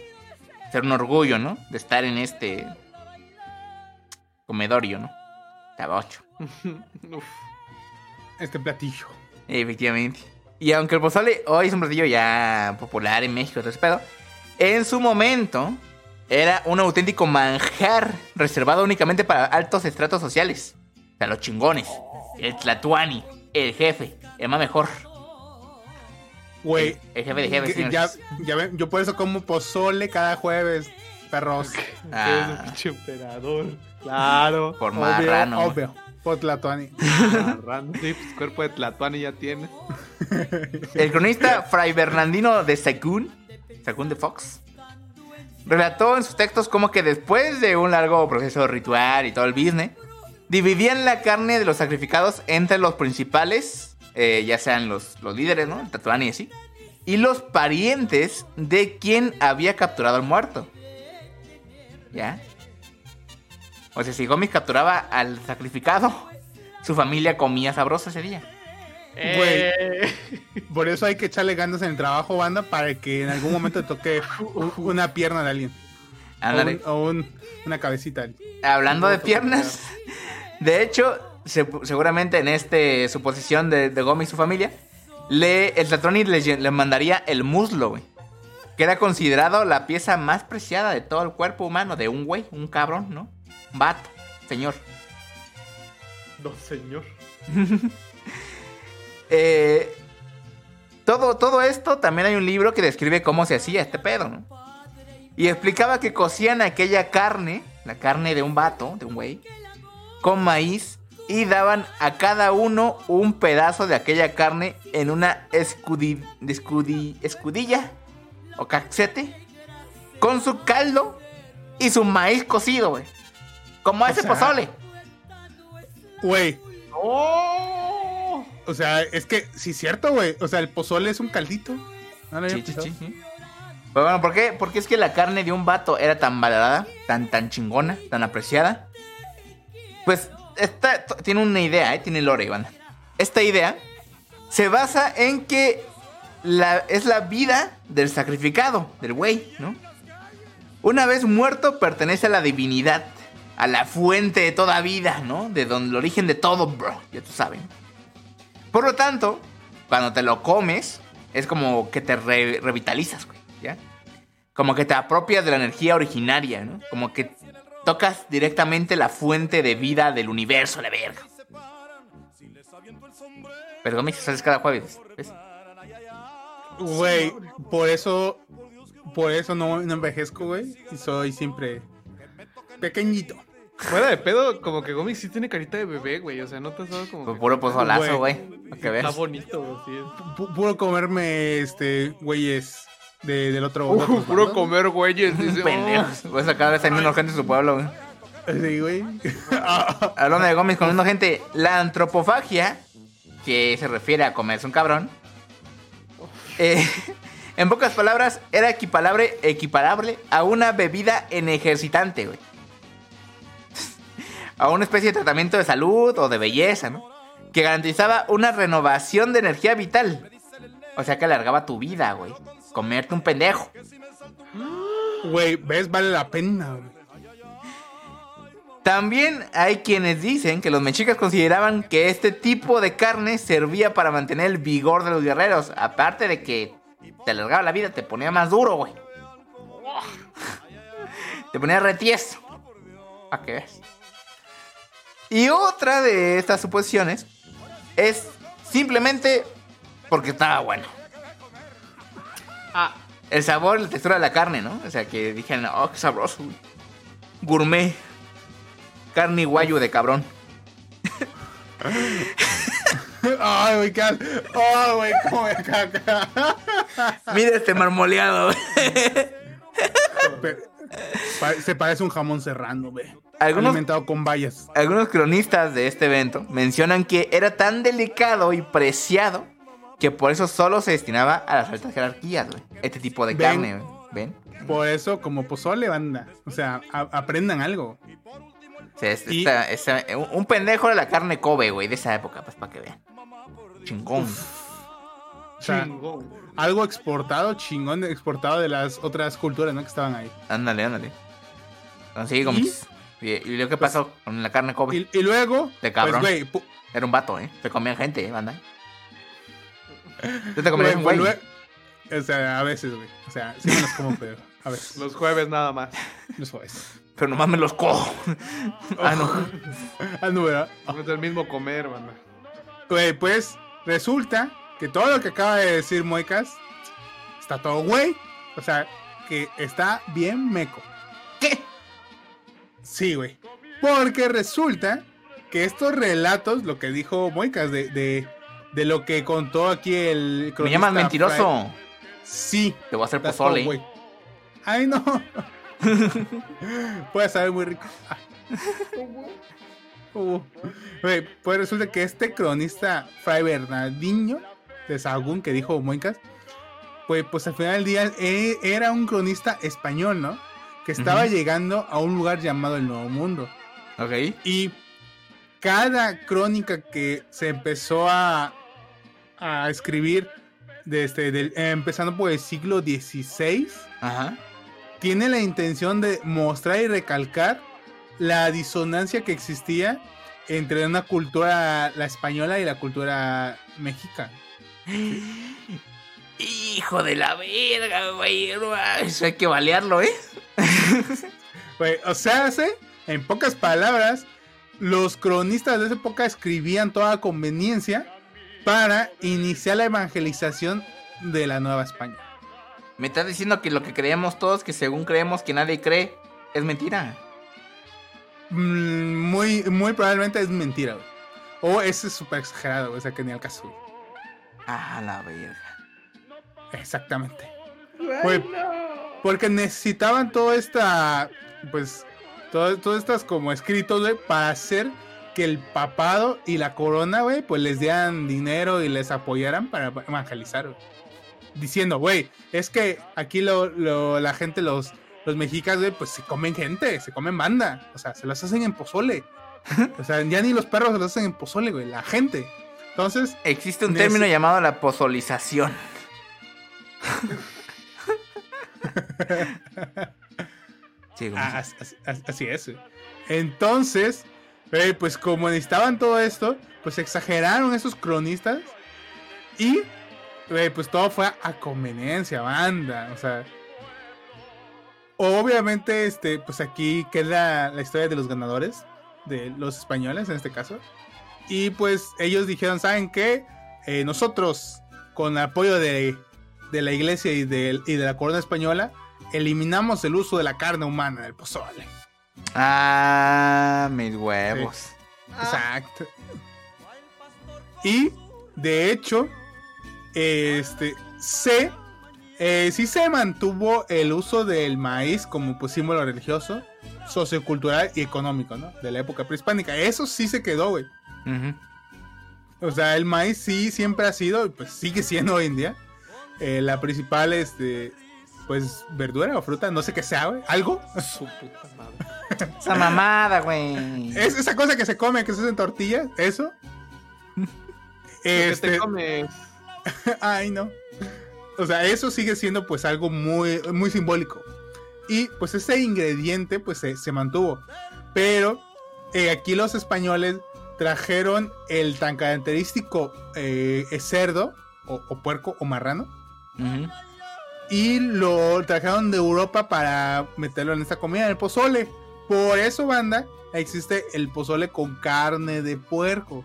[SPEAKER 2] ser un orgullo, ¿no? De estar en este comedorio, ¿no? Tabocho. <laughs>
[SPEAKER 4] Uf.
[SPEAKER 5] Este platillo.
[SPEAKER 2] Efectivamente. Y aunque el pozole hoy es un platillo ya popular en México, todo ese pedo, en su momento era un auténtico manjar reservado únicamente para altos estratos sociales. O sea, los chingones, el tlatuani, el jefe, el más mejor.
[SPEAKER 5] Güey.
[SPEAKER 2] El jefe de señores.
[SPEAKER 5] Ya, ya ven, yo por eso como pozole cada jueves, perros.
[SPEAKER 2] Ah. <laughs>
[SPEAKER 4] Eres un pinche emperador. Claro.
[SPEAKER 2] Por
[SPEAKER 5] Obvio,
[SPEAKER 2] marrano.
[SPEAKER 5] Obvio.
[SPEAKER 4] Marrano. Sí, pues cuerpo de Tlatuani ya tiene.
[SPEAKER 2] El cronista Fray Bernardino de Sagún, Sagún de Fox, relató en sus textos como que después de un largo proceso ritual y todo el business, dividían la carne de los sacrificados entre los principales, eh, ya sean los, los líderes, ¿no? El Tatuani y así, y los parientes de quien había capturado al muerto. ¿Ya? O sea, si Gómez capturaba al sacrificado, su familia comía sabroso ese día.
[SPEAKER 4] Eh,
[SPEAKER 5] Por eso hay que echarle ganas en el trabajo, banda, para que en algún momento toque un- una pierna de alguien. O,
[SPEAKER 2] Ándale.
[SPEAKER 5] un- o un- una cabecita.
[SPEAKER 2] Hablando de piernas, de hecho, se- seguramente en este suposición de, de Gómez y su familia, le, el Tatroni le, le mandaría el muslo, güey. Que era considerado la pieza más preciada de todo el cuerpo humano, de un güey, un cabrón, ¿no? Vato, señor.
[SPEAKER 4] no, señor. <laughs>
[SPEAKER 2] Eh, todo, todo esto, también hay un libro que describe cómo se hacía este pedo, ¿no? Y explicaba que cocían aquella carne, la carne de un vato, de un güey, con maíz y daban a cada uno un pedazo de aquella carne en una escudi- escudi- escudilla o caxete con su caldo y su maíz cocido, güey. Como ese
[SPEAKER 5] sea,
[SPEAKER 2] pozole.
[SPEAKER 5] Güey,
[SPEAKER 4] ¡Oh!
[SPEAKER 5] o sea, es que sí es cierto, güey. O sea, el pozole es un caldito. No lo
[SPEAKER 2] Sí, sí,
[SPEAKER 5] pensado.
[SPEAKER 2] sí, sí. Pero bueno, ¿por qué? Porque es que la carne de un vato era tan valorada, tan, tan chingona, tan apreciada. Pues esta tiene una idea, ¿eh? tiene lore, banda. Esta idea se basa en que la, es la vida del sacrificado, del güey, ¿no? Una vez muerto pertenece a la divinidad, a la fuente de toda vida, ¿no? De donde el origen de todo, bro, ya tú sabes. Por lo tanto, cuando te lo comes, es como que te re- revitalizas, güey, ¿ya? Como que te apropias de la energía originaria, ¿no? Como que tocas directamente la fuente de vida del universo, la verga. Pero Gómez sales cada jueves, ¿ves?
[SPEAKER 5] Güey, por eso, por eso no, no envejezco, güey. Y soy siempre pequeñito.
[SPEAKER 4] Fuera de pedo, como que Gomi sí tiene carita de bebé, güey. O sea, no te has dado como. Que-
[SPEAKER 2] puro pozolazo,
[SPEAKER 5] Güey.
[SPEAKER 2] que
[SPEAKER 4] Está
[SPEAKER 2] veas.
[SPEAKER 4] bonito, güey. sí.
[SPEAKER 5] Pu- puro comerme, este, güeyes de- del otro.
[SPEAKER 4] Uh, puro comer güeyes. Dice, <laughs>
[SPEAKER 2] Pendejos. Pues cada vez hay menos gente en su pueblo, güey.
[SPEAKER 5] Sí, güey. <laughs>
[SPEAKER 2] Hablando de Gómez comiendo gente, la antropofagia, que se refiere a comerse un cabrón, eh, <laughs> en pocas palabras, era equiparable, equiparable a una bebida ejercitante, güey. A una especie de tratamiento de salud o de belleza, ¿no? Que garantizaba una renovación de energía vital. O sea que alargaba tu vida, güey. Comerte un pendejo.
[SPEAKER 5] Güey, ¿ves? Vale la pena, güey.
[SPEAKER 2] También hay quienes dicen que los mexicas consideraban que este tipo de carne servía para mantener el vigor de los guerreros. Aparte de que te alargaba la vida, te ponía más duro, güey. <laughs> Te ponía retieso. ¿A qué ves? Y otra de estas suposiciones es simplemente porque estaba bueno.
[SPEAKER 4] Ah,
[SPEAKER 2] El sabor y la textura de la carne, ¿no? O sea, que dijeron, oh, qué sabroso. Gourmet. Carne guayo de cabrón.
[SPEAKER 5] Ay, güey, qué. Ay, güey, cómo me caga.
[SPEAKER 2] Mira este marmoleado.
[SPEAKER 5] Se parece un jamón serrano, güey.
[SPEAKER 2] Algunos-
[SPEAKER 5] Alimentado con bayas.
[SPEAKER 2] Algunos cronistas de este evento mencionan que era tan delicado y preciado que por eso solo se destinaba a las altas jerarquías, güey. Este tipo de
[SPEAKER 5] Ven.
[SPEAKER 2] carne, güey. ¿Ven?
[SPEAKER 5] Por eso, como pozole, banda. O sea, aprendan algo.
[SPEAKER 2] O sea, es-
[SPEAKER 5] Y-
[SPEAKER 2] esta- esta- un, un pendejo de la carne Kobe, güey, de esa época, pues para que vean. Chingón.
[SPEAKER 5] O sea,
[SPEAKER 4] Chingón.
[SPEAKER 5] algo exportado, chingón, exportado de las otras culturas, ¿no? Que estaban ahí.
[SPEAKER 2] Ándale, ándale. Consigue comics. ¿Y? Y luego qué pasó con la carne Kobe?
[SPEAKER 5] Y, y luego,
[SPEAKER 2] De
[SPEAKER 5] pues,
[SPEAKER 2] cabrón.
[SPEAKER 5] güey,
[SPEAKER 2] Era un vato, ¿eh? Se comían gente, ¿eh, banda? ¿Tú te comerías un
[SPEAKER 5] güey,
[SPEAKER 2] güey?
[SPEAKER 5] pues, lue- o sea, a veces, güey. O sea, sí me los como, pero a veces.
[SPEAKER 4] Los jueves nada más.
[SPEAKER 5] Los jueves.
[SPEAKER 2] Pero nomás me los cojo. <laughs> ah, no.
[SPEAKER 5] Ah, no, ¿verdad?
[SPEAKER 4] No es el mismo comer, banda.
[SPEAKER 5] Güey, pues resulta que todo lo que acaba de decir Moicas está todo güey. O sea, que está bien meco.
[SPEAKER 2] ¿Qué?
[SPEAKER 5] Sí, güey. Porque resulta que estos relatos, lo que dijo Moicas, de, de, de lo que contó aquí el.
[SPEAKER 2] Me llamas mentiroso.
[SPEAKER 5] Sí.
[SPEAKER 2] Te voy a hacer pozole.
[SPEAKER 5] güey. Ay, no. <laughs> Puede saber muy rico. Ah. Uh. Pues resulta que este cronista Fray Bernardinho de Sahagún que dijo Moicas, pues, pues al final del día eh, era un cronista español, ¿no? Que estaba llegando a un lugar llamado el Nuevo Mundo.
[SPEAKER 2] Ok.
[SPEAKER 5] Y cada crónica que se empezó a, a escribir, desde del- eh, empezando por el siglo XVI,
[SPEAKER 2] Ajá.
[SPEAKER 5] tiene la intención de mostrar y recalcar la disonancia que existía entre una cultura, la española y la cultura mexicana. <gasps>
[SPEAKER 2] Hijo de la verga, güey. Eso hay que balearlo, ¿eh? <laughs>
[SPEAKER 5] Güey, o sea, en pocas palabras, los cronistas de esa época escribían toda conveniencia para iniciar la evangelización de la Nueva España.
[SPEAKER 2] Me estás diciendo que lo que creemos todos, que según creemos que nadie cree, es mentira.
[SPEAKER 5] Mm, muy, muy probablemente es mentira, güey. O es súper exagerado, güey, o sea que ni al caso.
[SPEAKER 2] Ah, la verga.
[SPEAKER 5] Exactamente. Güey, porque necesitaban toda esta, pues, todo- todas estas como escritos, güey, para hacer que el papado y la corona, güey, pues les dieran dinero y les apoyaran para evangelizar, güey. Diciendo, güey, es que aquí lo, lo- la gente, los, los mexicas, güey, pues se comen gente, se comen banda. O sea, se las hacen en pozole. O sea, ya ni los perros se las hacen en pozole, güey, la gente. Entonces,
[SPEAKER 2] Existe un término llamado la pozolización. Sí.
[SPEAKER 5] Ah, as- as- as- así es. Entonces, eh, pues como necesitaban todo esto, pues exageraron esos cronistas y eh, pues todo fue a conveniencia, banda. O sea, obviamente, este, pues aquí queda la historia de los ganadores, de los españoles en este caso. Y pues ellos dijeron, ¿saben qué? Eh, nosotros, con el apoyo de, de la iglesia y de, y de la corona española, eliminamos el uso de la carne humana en el pozole.
[SPEAKER 2] Ah, mis huevos.
[SPEAKER 5] Exacto. Y de hecho, este se eh, sí se mantuvo el uso del maíz como pues, símbolo religioso, sociocultural y económico, ¿no? De la época prehispánica. Eso sí se quedó, güey. O sea, el maíz sí siempre ha sido, pues sigue siendo hoy en día, eh, la principal, este, pues, verdura o fruta, no sé qué sea, güey. ¿Algo?
[SPEAKER 4] Su puta madre. <laughs>
[SPEAKER 2] Esa mamada, güey.
[SPEAKER 5] Es esa cosa que se come, que se hace en tortillas, eso.
[SPEAKER 4] Lo que
[SPEAKER 5] Este,
[SPEAKER 4] te comes. <laughs>
[SPEAKER 5] ay, no. O sea, eso sigue siendo pues algo muy, muy simbólico. Y pues ese ingrediente pues se, se mantuvo. Pero eh, aquí los españoles trajeron el tan característico eh, cerdo o, o puerco o marrano Y lo trajeron de Europa para meterlo en esta comida, en el pozole. Por eso, banda, existe el pozole con carne de puerco.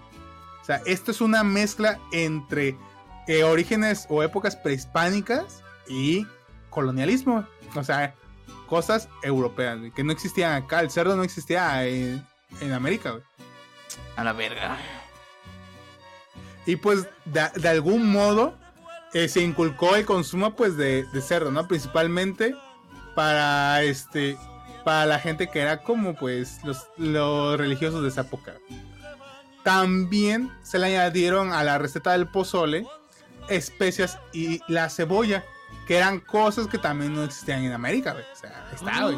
[SPEAKER 5] O sea, esto es una mezcla entre eh, orígenes o épocas prehispánicas y colonialismo. O sea, cosas europeas, güey, que no existían acá. El cerdo no existía en, en América, güey.
[SPEAKER 2] A la verga.
[SPEAKER 5] Y pues de, de algún modo eh, se inculcó el consumo pues de, de cerdo, ¿no? Principalmente para este para la gente que era como pues los, los religiosos de esa época. También se le añadieron a la receta del pozole especias y la cebolla, que eran cosas que también no existían en América, güey. O sea, está, güey.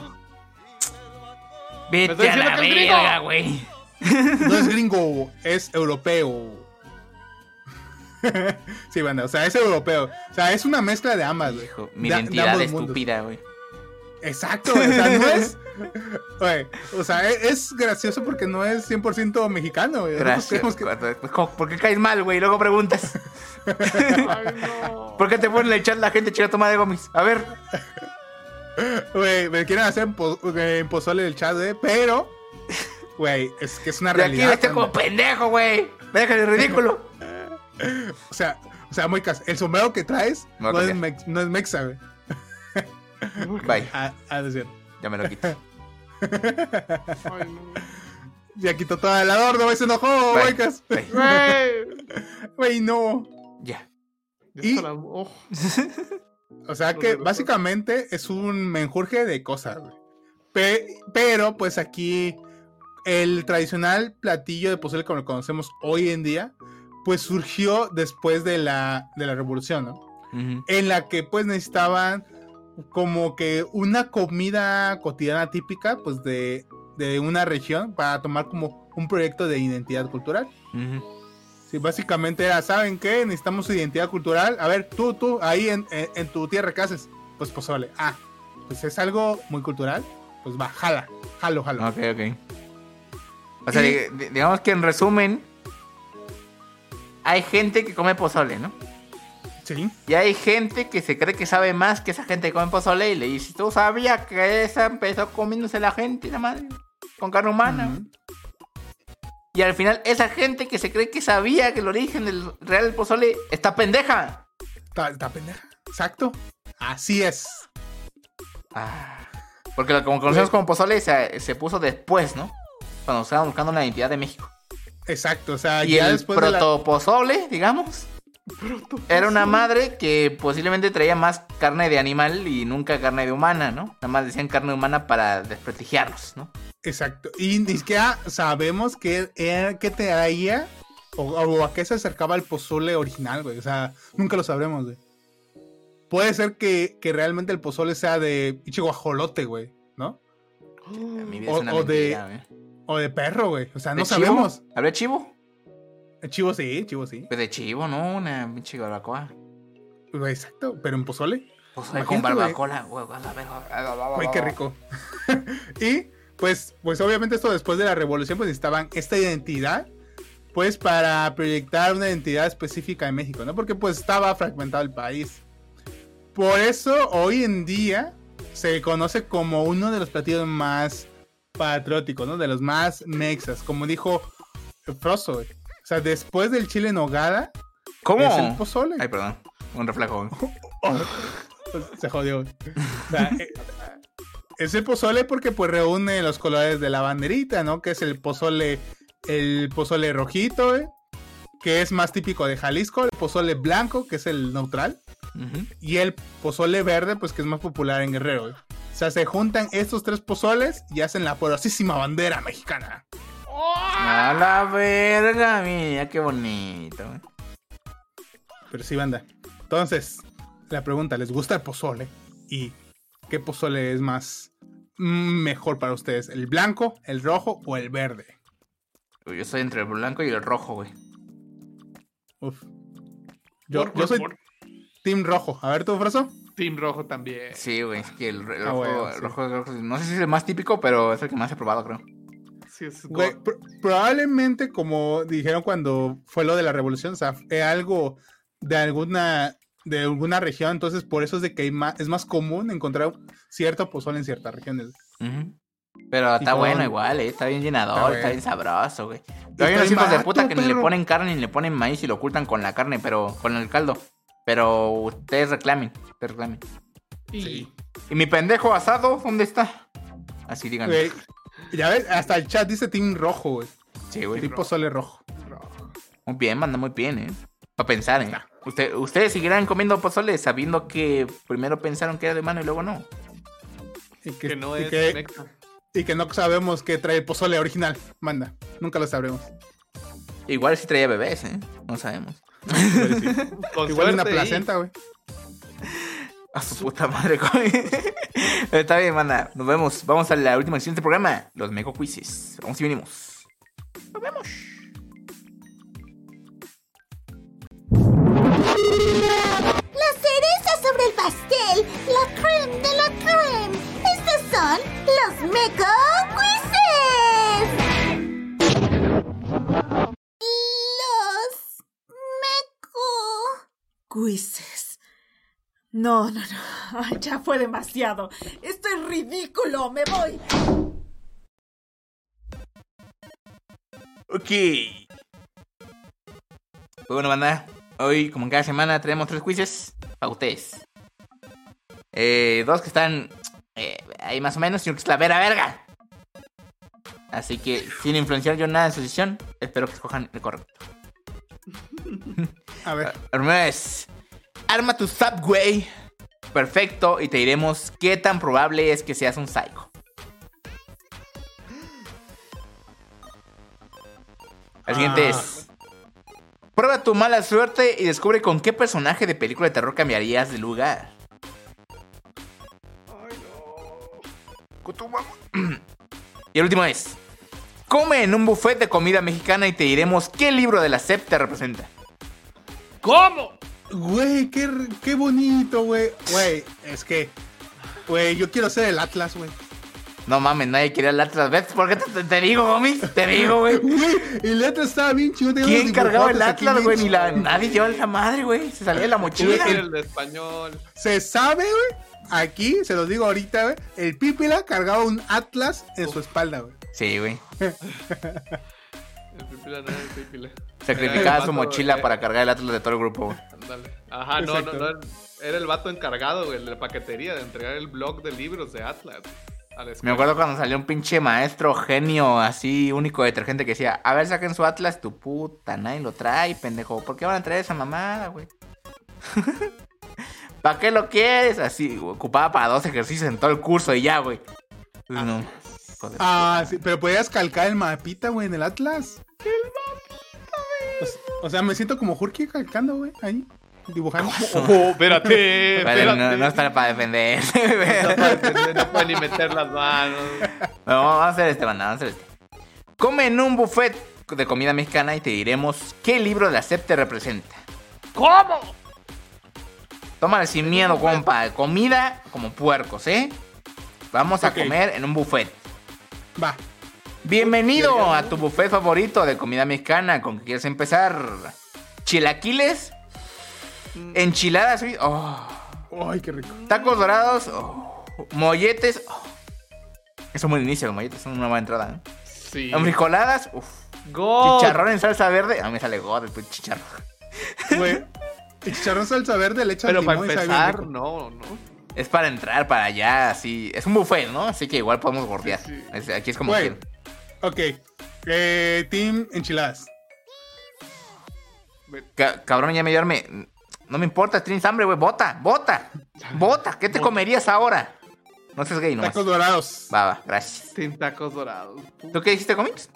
[SPEAKER 2] Vete a la verga, güey.
[SPEAKER 5] No es gringo, es europeo. <laughs> sí, banda, o sea, es europeo. O sea, es una mezcla de ambas, güey.
[SPEAKER 2] Mi
[SPEAKER 5] De- de
[SPEAKER 2] identidad estúpida, güey.
[SPEAKER 5] Exacto, o sea, no es. <laughs> O sea, e- es gracioso porque no es 100% mexicano, güey.
[SPEAKER 2] Gracias.
[SPEAKER 5] que-
[SPEAKER 2] ¿Cómo- ¿Por qué caes mal, güey? Luego preguntas. <laughs>
[SPEAKER 3] Ay, no.
[SPEAKER 2] ¿Por qué te ponen en el chat la gente chica toma de gomis? A ver.
[SPEAKER 5] Güey, me quieren hacer eh, pozole del chat, güey, pero. Güey, es que es una
[SPEAKER 2] De aquí
[SPEAKER 5] realidad.
[SPEAKER 2] vete como pendejo, güey. Deja de ridículo.
[SPEAKER 5] O sea, o sea, muy cas El sombrero que traes
[SPEAKER 2] a
[SPEAKER 5] no es, mex- no es mexa, güey. <laughs>
[SPEAKER 2] Bye.
[SPEAKER 5] Ah, ah, es cierto.
[SPEAKER 2] Ya me lo quito.
[SPEAKER 3] Ay, <laughs> no.
[SPEAKER 5] Ya quitó todo el adorno, güey, se enojó,
[SPEAKER 2] Bye. <laughs>
[SPEAKER 5] güey. no.
[SPEAKER 2] Ya.
[SPEAKER 5] Y-
[SPEAKER 3] oh.
[SPEAKER 5] O sea que básicamente es un menjurje de cosas, güey. Pe- pero, pues aquí, el tradicional platillo de pozole como lo conocemos hoy en día, pues surgió después de la, de la revolución, ¿no? En la que pues necesitaban como que una comida cotidiana típica pues de, de una región para tomar como un proyecto de identidad cultural.
[SPEAKER 2] Ujú.
[SPEAKER 5] Sí, básicamente era, ¿saben qué? Necesitamos identidad cultural. A ver, tú, tú, ahí en, en- en tu tierra, ¿qué haces? Pues pozole. Ah, pues es algo muy cultural. Pues va, jala, jalo, jalo.
[SPEAKER 2] Ok, ok. O sea,
[SPEAKER 5] Y-
[SPEAKER 2] digamos que en resumen, hay gente que come pozole, ¿no?
[SPEAKER 5] Sí,
[SPEAKER 2] Y hay gente que se cree que sabe más que esa gente que come pozole y le dice, ¿tú sabías que esa empezó comiéndose la gente, la madre? Con carne humana. Y al final, esa gente que se cree que sabía que el origen del real pozole está pendeja.
[SPEAKER 5] Está, está pendeja. Exacto. Así es.
[SPEAKER 2] Ah, porque lo como conocemos como pozole se, se puso después, ¿no? Cuando estaban buscando la identidad de México.
[SPEAKER 5] Exacto. O sea,
[SPEAKER 2] Y
[SPEAKER 5] ya
[SPEAKER 2] el
[SPEAKER 5] después de la...
[SPEAKER 2] protopozole, digamos, era una madre que posiblemente traía más carne de animal y nunca carne de humana, ¿no? Nada más decían carne humana para desprestigiarlos, ¿no?
[SPEAKER 5] Exacto. Y ni siquiera sabemos qué, era- qué traía o, o a qué se acercaba el pozole original, güey. O sea, nunca lo sabremos, güey. Puede ser que, que realmente el pozole sea de pinche guajolote, güey, ¿no?
[SPEAKER 2] Mi vida
[SPEAKER 5] O-
[SPEAKER 2] es una
[SPEAKER 5] o de-
[SPEAKER 2] mentira, güey.
[SPEAKER 5] O de perro, güey. O sea,
[SPEAKER 2] ¿De
[SPEAKER 5] no
[SPEAKER 2] chivo?
[SPEAKER 5] sabemos.
[SPEAKER 2] ¿Habría chivo?
[SPEAKER 5] El chivo sí, chivo sí.
[SPEAKER 2] Pues de chivo, ¿no? Una pinche barbacoa.
[SPEAKER 5] Exacto. Pero en pozole.
[SPEAKER 2] Pozole con barbacoa. Güey,
[SPEAKER 5] qué rico. <laughs> y pues, pues obviamente esto después de la revolución, pues necesitaban esta identidad, pues para proyectar una identidad específica en México, ¿no? Porque pues estaba fragmentado el país. Por eso hoy en día se conoce como uno de los platillos más patrióticos, ¿no? De los más mexas, como dijo Froso, güey. O sea, después del chile en nogada,
[SPEAKER 2] ¿Cómo?
[SPEAKER 5] es el pozole.
[SPEAKER 2] Ay, perdón. Un reflejo. <laughs>
[SPEAKER 5] se jodió. güey. O sea, eh, es el pozole porque pues reúne los colores de la banderita, ¿no? Que es el pozole, el pozole rojito, güey, que es más típico de Jalisco, el pozole blanco, que es el neutral, y el pozole verde, pues que es más popular en Guerrero, güey. O sea, se juntan estos tres pozoles y hacen la poderosísima bandera mexicana.
[SPEAKER 2] A la verga, mira, qué bonito. güey.
[SPEAKER 5] Pero sí, banda. Entonces, la pregunta, ¿les gusta el pozole? ¿Y qué pozole es más mm, mejor para ustedes? ¿El blanco, el rojo o el verde?
[SPEAKER 2] Yo soy entre el blanco y el rojo, güey.
[SPEAKER 5] Uf. Yo,
[SPEAKER 3] Por-
[SPEAKER 5] yo soy
[SPEAKER 3] por-
[SPEAKER 5] team rojo. A ver, ¿tú, Fraso?
[SPEAKER 3] Team Rojo también.
[SPEAKER 2] Sí, güey, es que el, el
[SPEAKER 5] Ah,
[SPEAKER 2] rojo,
[SPEAKER 5] bueno,
[SPEAKER 2] el
[SPEAKER 5] sí.
[SPEAKER 2] rojo, rojo- no sé si es el más típico, pero es el que más he probado, creo.
[SPEAKER 3] Sí, es
[SPEAKER 5] Güey, probablemente, como dijeron cuando fue lo de la revolución, o sea, es algo de alguna de alguna región, entonces por eso es de que hay más, es más común encontrar cierto pozole en ciertas regiones.
[SPEAKER 2] Pero está
[SPEAKER 5] con-
[SPEAKER 2] bueno igual, eh, está bien llenador,
[SPEAKER 5] Está
[SPEAKER 2] bien sabroso, güey. Pero hay unos hijos de puta que ni le ponen carne ni le ponen maíz y lo ocultan con la carne, pero con el caldo. Pero ustedes reclamen, ustedes reclamen.
[SPEAKER 3] Y
[SPEAKER 5] Sí.
[SPEAKER 2] ¿Y mi pendejo asado dónde está? Así digan.
[SPEAKER 5] Güey, ya ves, hasta el chat dice team rojo, güey.
[SPEAKER 2] Sí, güey.
[SPEAKER 5] Team pozole rojo.
[SPEAKER 2] Muy bien, manda muy bien, eh. Para pensar, ¿eh? Usted, ¿Ustedes seguirán comiendo pozole sabiendo que primero pensaron que era de mano y luego no?
[SPEAKER 5] Y
[SPEAKER 4] Que no
[SPEAKER 5] y
[SPEAKER 4] es
[SPEAKER 5] que- y que no sabemos qué trae el pozole original. Manda. Nunca lo sabremos.
[SPEAKER 2] Igual si traía bebés, ¿eh? No sabemos.
[SPEAKER 4] Con
[SPEAKER 5] Igual una placenta, güey.
[SPEAKER 2] A su puta madre, güey. Está bien, manda. Nos vemos. Vamos a la última sección de este programa. Los Meco Quizzes. Vamos y venimos. Nos vemos.
[SPEAKER 6] La cereza sobre el pastel, la creme de la creme. Estos son los Meco Quizzes.
[SPEAKER 1] No, no, no. <laughs> Ay, ya fue demasiado. Esto es ridículo. Me voy.
[SPEAKER 2] Ok. Bueno, banda. Hoy, como en cada semana, tenemos tres quizzes para ustedes. Eh, dos que están eh, ahí más o menos y uno que es la vera verga. Así que, sin influenciar yo nada en su decisión, espero que escojan el correcto. <laughs>
[SPEAKER 5] A ver.
[SPEAKER 2] El primero es Arma tu Subway. Perfecto, y te diremos qué tan probable es que seas un psycho. El siguiente
[SPEAKER 5] Ah.
[SPEAKER 2] es Prueba tu mala suerte y descubre con qué personaje de película de terror cambiarías de lugar. <clears throat> Y el último es Come en un buffet de comida mexicana y te diremos qué libro de la SEP te representa.
[SPEAKER 4] ¿Cómo?
[SPEAKER 5] Güey, qué, qué bonito, güey. Güey, es que. Güey, yo quiero ser el Atlas, güey.
[SPEAKER 2] No mames, nadie quería el Atlas. ¿Ves por qué te, te- te digo, gomis? Te digo, güey. <laughs>
[SPEAKER 5] Güey, el Atlas estaba bien chido.
[SPEAKER 2] ¿Quién cargaba el Atlas, güey? Ni la, nadie llevaba esa madre, güey. Se salía de la mochila.
[SPEAKER 4] El de español.
[SPEAKER 5] Se sabe, güey. Aquí, se los digo ahorita, güey. El Pípila cargaba un Atlas en su espalda, güey.
[SPEAKER 2] Sí, güey. <laughs>
[SPEAKER 4] El pipila, no, el pipila.
[SPEAKER 2] Sacrificaba su mochila
[SPEAKER 4] eh,
[SPEAKER 2] para cargar el Atlas de todo el grupo, güey.
[SPEAKER 4] ándale. Ajá, no, no,
[SPEAKER 5] Exacto.
[SPEAKER 4] no. Era el vato encargado, güey, de la paquetería, de entregar el blog de libros de Atlas.
[SPEAKER 2] Me acuerdo cuando salió un pinche maestro genio así, único detergente que decía, a ver, saquen su Atlas, tu puta, nadie lo trae, pendejo. ¿Por qué van a traer esa mamada, güey? <laughs> ¿Para qué lo quieres? Así, ocupaba para dos ejercicios en todo el curso y ya, güey. No.
[SPEAKER 5] Ah, sí, pero podías calcar el mapita, güey, en el Atlas. El mapita, güey. O, sea, me siento como Jorge calcando, güey, ahí. Dibujando. <laughs>
[SPEAKER 4] Oh, espérate, espérate.
[SPEAKER 2] no, <laughs> no es para, para defender.
[SPEAKER 4] No puede- no puede ni meter las manos.
[SPEAKER 2] No, vamos a hacer este, banda, vamos a hacer este. Come en un buffet de comida mexicana y te diremos qué libro de la SEP te representa.
[SPEAKER 4] ¿Cómo?
[SPEAKER 2] Tómale sin miedo, compa. Comida como puercos, ¿eh? Vamos a comer en un buffet.
[SPEAKER 5] Va.
[SPEAKER 2] Bienvenido a tu buffet favorito de comida mexicana. ¿Con qué quieres empezar? ¿Chilaquiles? ¿Enchiladas? uy, oh,
[SPEAKER 5] Ay, qué rico.
[SPEAKER 2] ¿Tacos dorados? oh, ¿Molletes? oh. Es un buen inicio, los molletes son una buena entrada. ¿eh?
[SPEAKER 4] Sí.
[SPEAKER 2] ¿Frijoladas? Uf.
[SPEAKER 4] God.
[SPEAKER 2] ¿Chicharrón en salsa verde? A mí me sale god el chicharrón. <laughs>
[SPEAKER 5] Güey. El chicharrón salsa verde le echan
[SPEAKER 4] Pero para empezar, no, no.
[SPEAKER 2] Es para entrar para allá, así. Es un buffet, ¿no? Así que igual podemos gordear.
[SPEAKER 4] Sí,
[SPEAKER 2] aquí es como
[SPEAKER 5] Güey. Ok. Eh, team enchiladas.
[SPEAKER 2] Ca- cabrón, ya me hambre. No me importa, tienes hambre, güey. Bota, bota, bota. ¿Qué te comerías ahora? No seas gay, nomás.
[SPEAKER 5] Tacos dorados.
[SPEAKER 2] Va, va, gracias.
[SPEAKER 4] Sin tacos dorados.
[SPEAKER 2] ¿Tú qué dijiste, comics?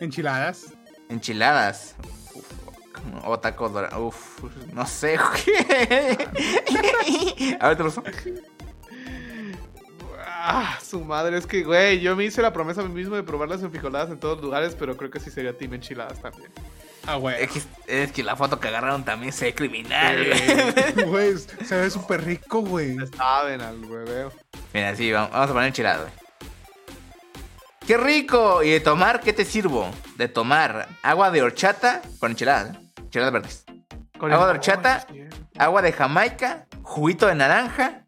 [SPEAKER 5] Enchiladas.
[SPEAKER 2] Enchiladas. Uf, o tacos dorados. Uf, no sé, <laughs> güey. <laughs> A ver, te lo uso.
[SPEAKER 4] Ah, su madre, es que, güey, yo me hice la promesa a mí mismo de probar las enfrijoladas en todos lugares, pero creo que sí sería team enchiladas también.
[SPEAKER 5] Ah, güey.
[SPEAKER 2] Es que, es que la foto que agarraron también se ve criminal,
[SPEAKER 4] Eh,
[SPEAKER 2] güey. <laughs>
[SPEAKER 5] Güey, se ve súper rico, güey.
[SPEAKER 4] saben al hueveo.
[SPEAKER 2] Mira, sí, vamos, vamos a poner enchilada, güey. ¡Qué rico! ¿Y de tomar qué te sirvo? De tomar agua de horchata con enchiladas, ¿eh? Enchiladas verdes. Agua de horchata, agua de jamaica, juguito de naranja,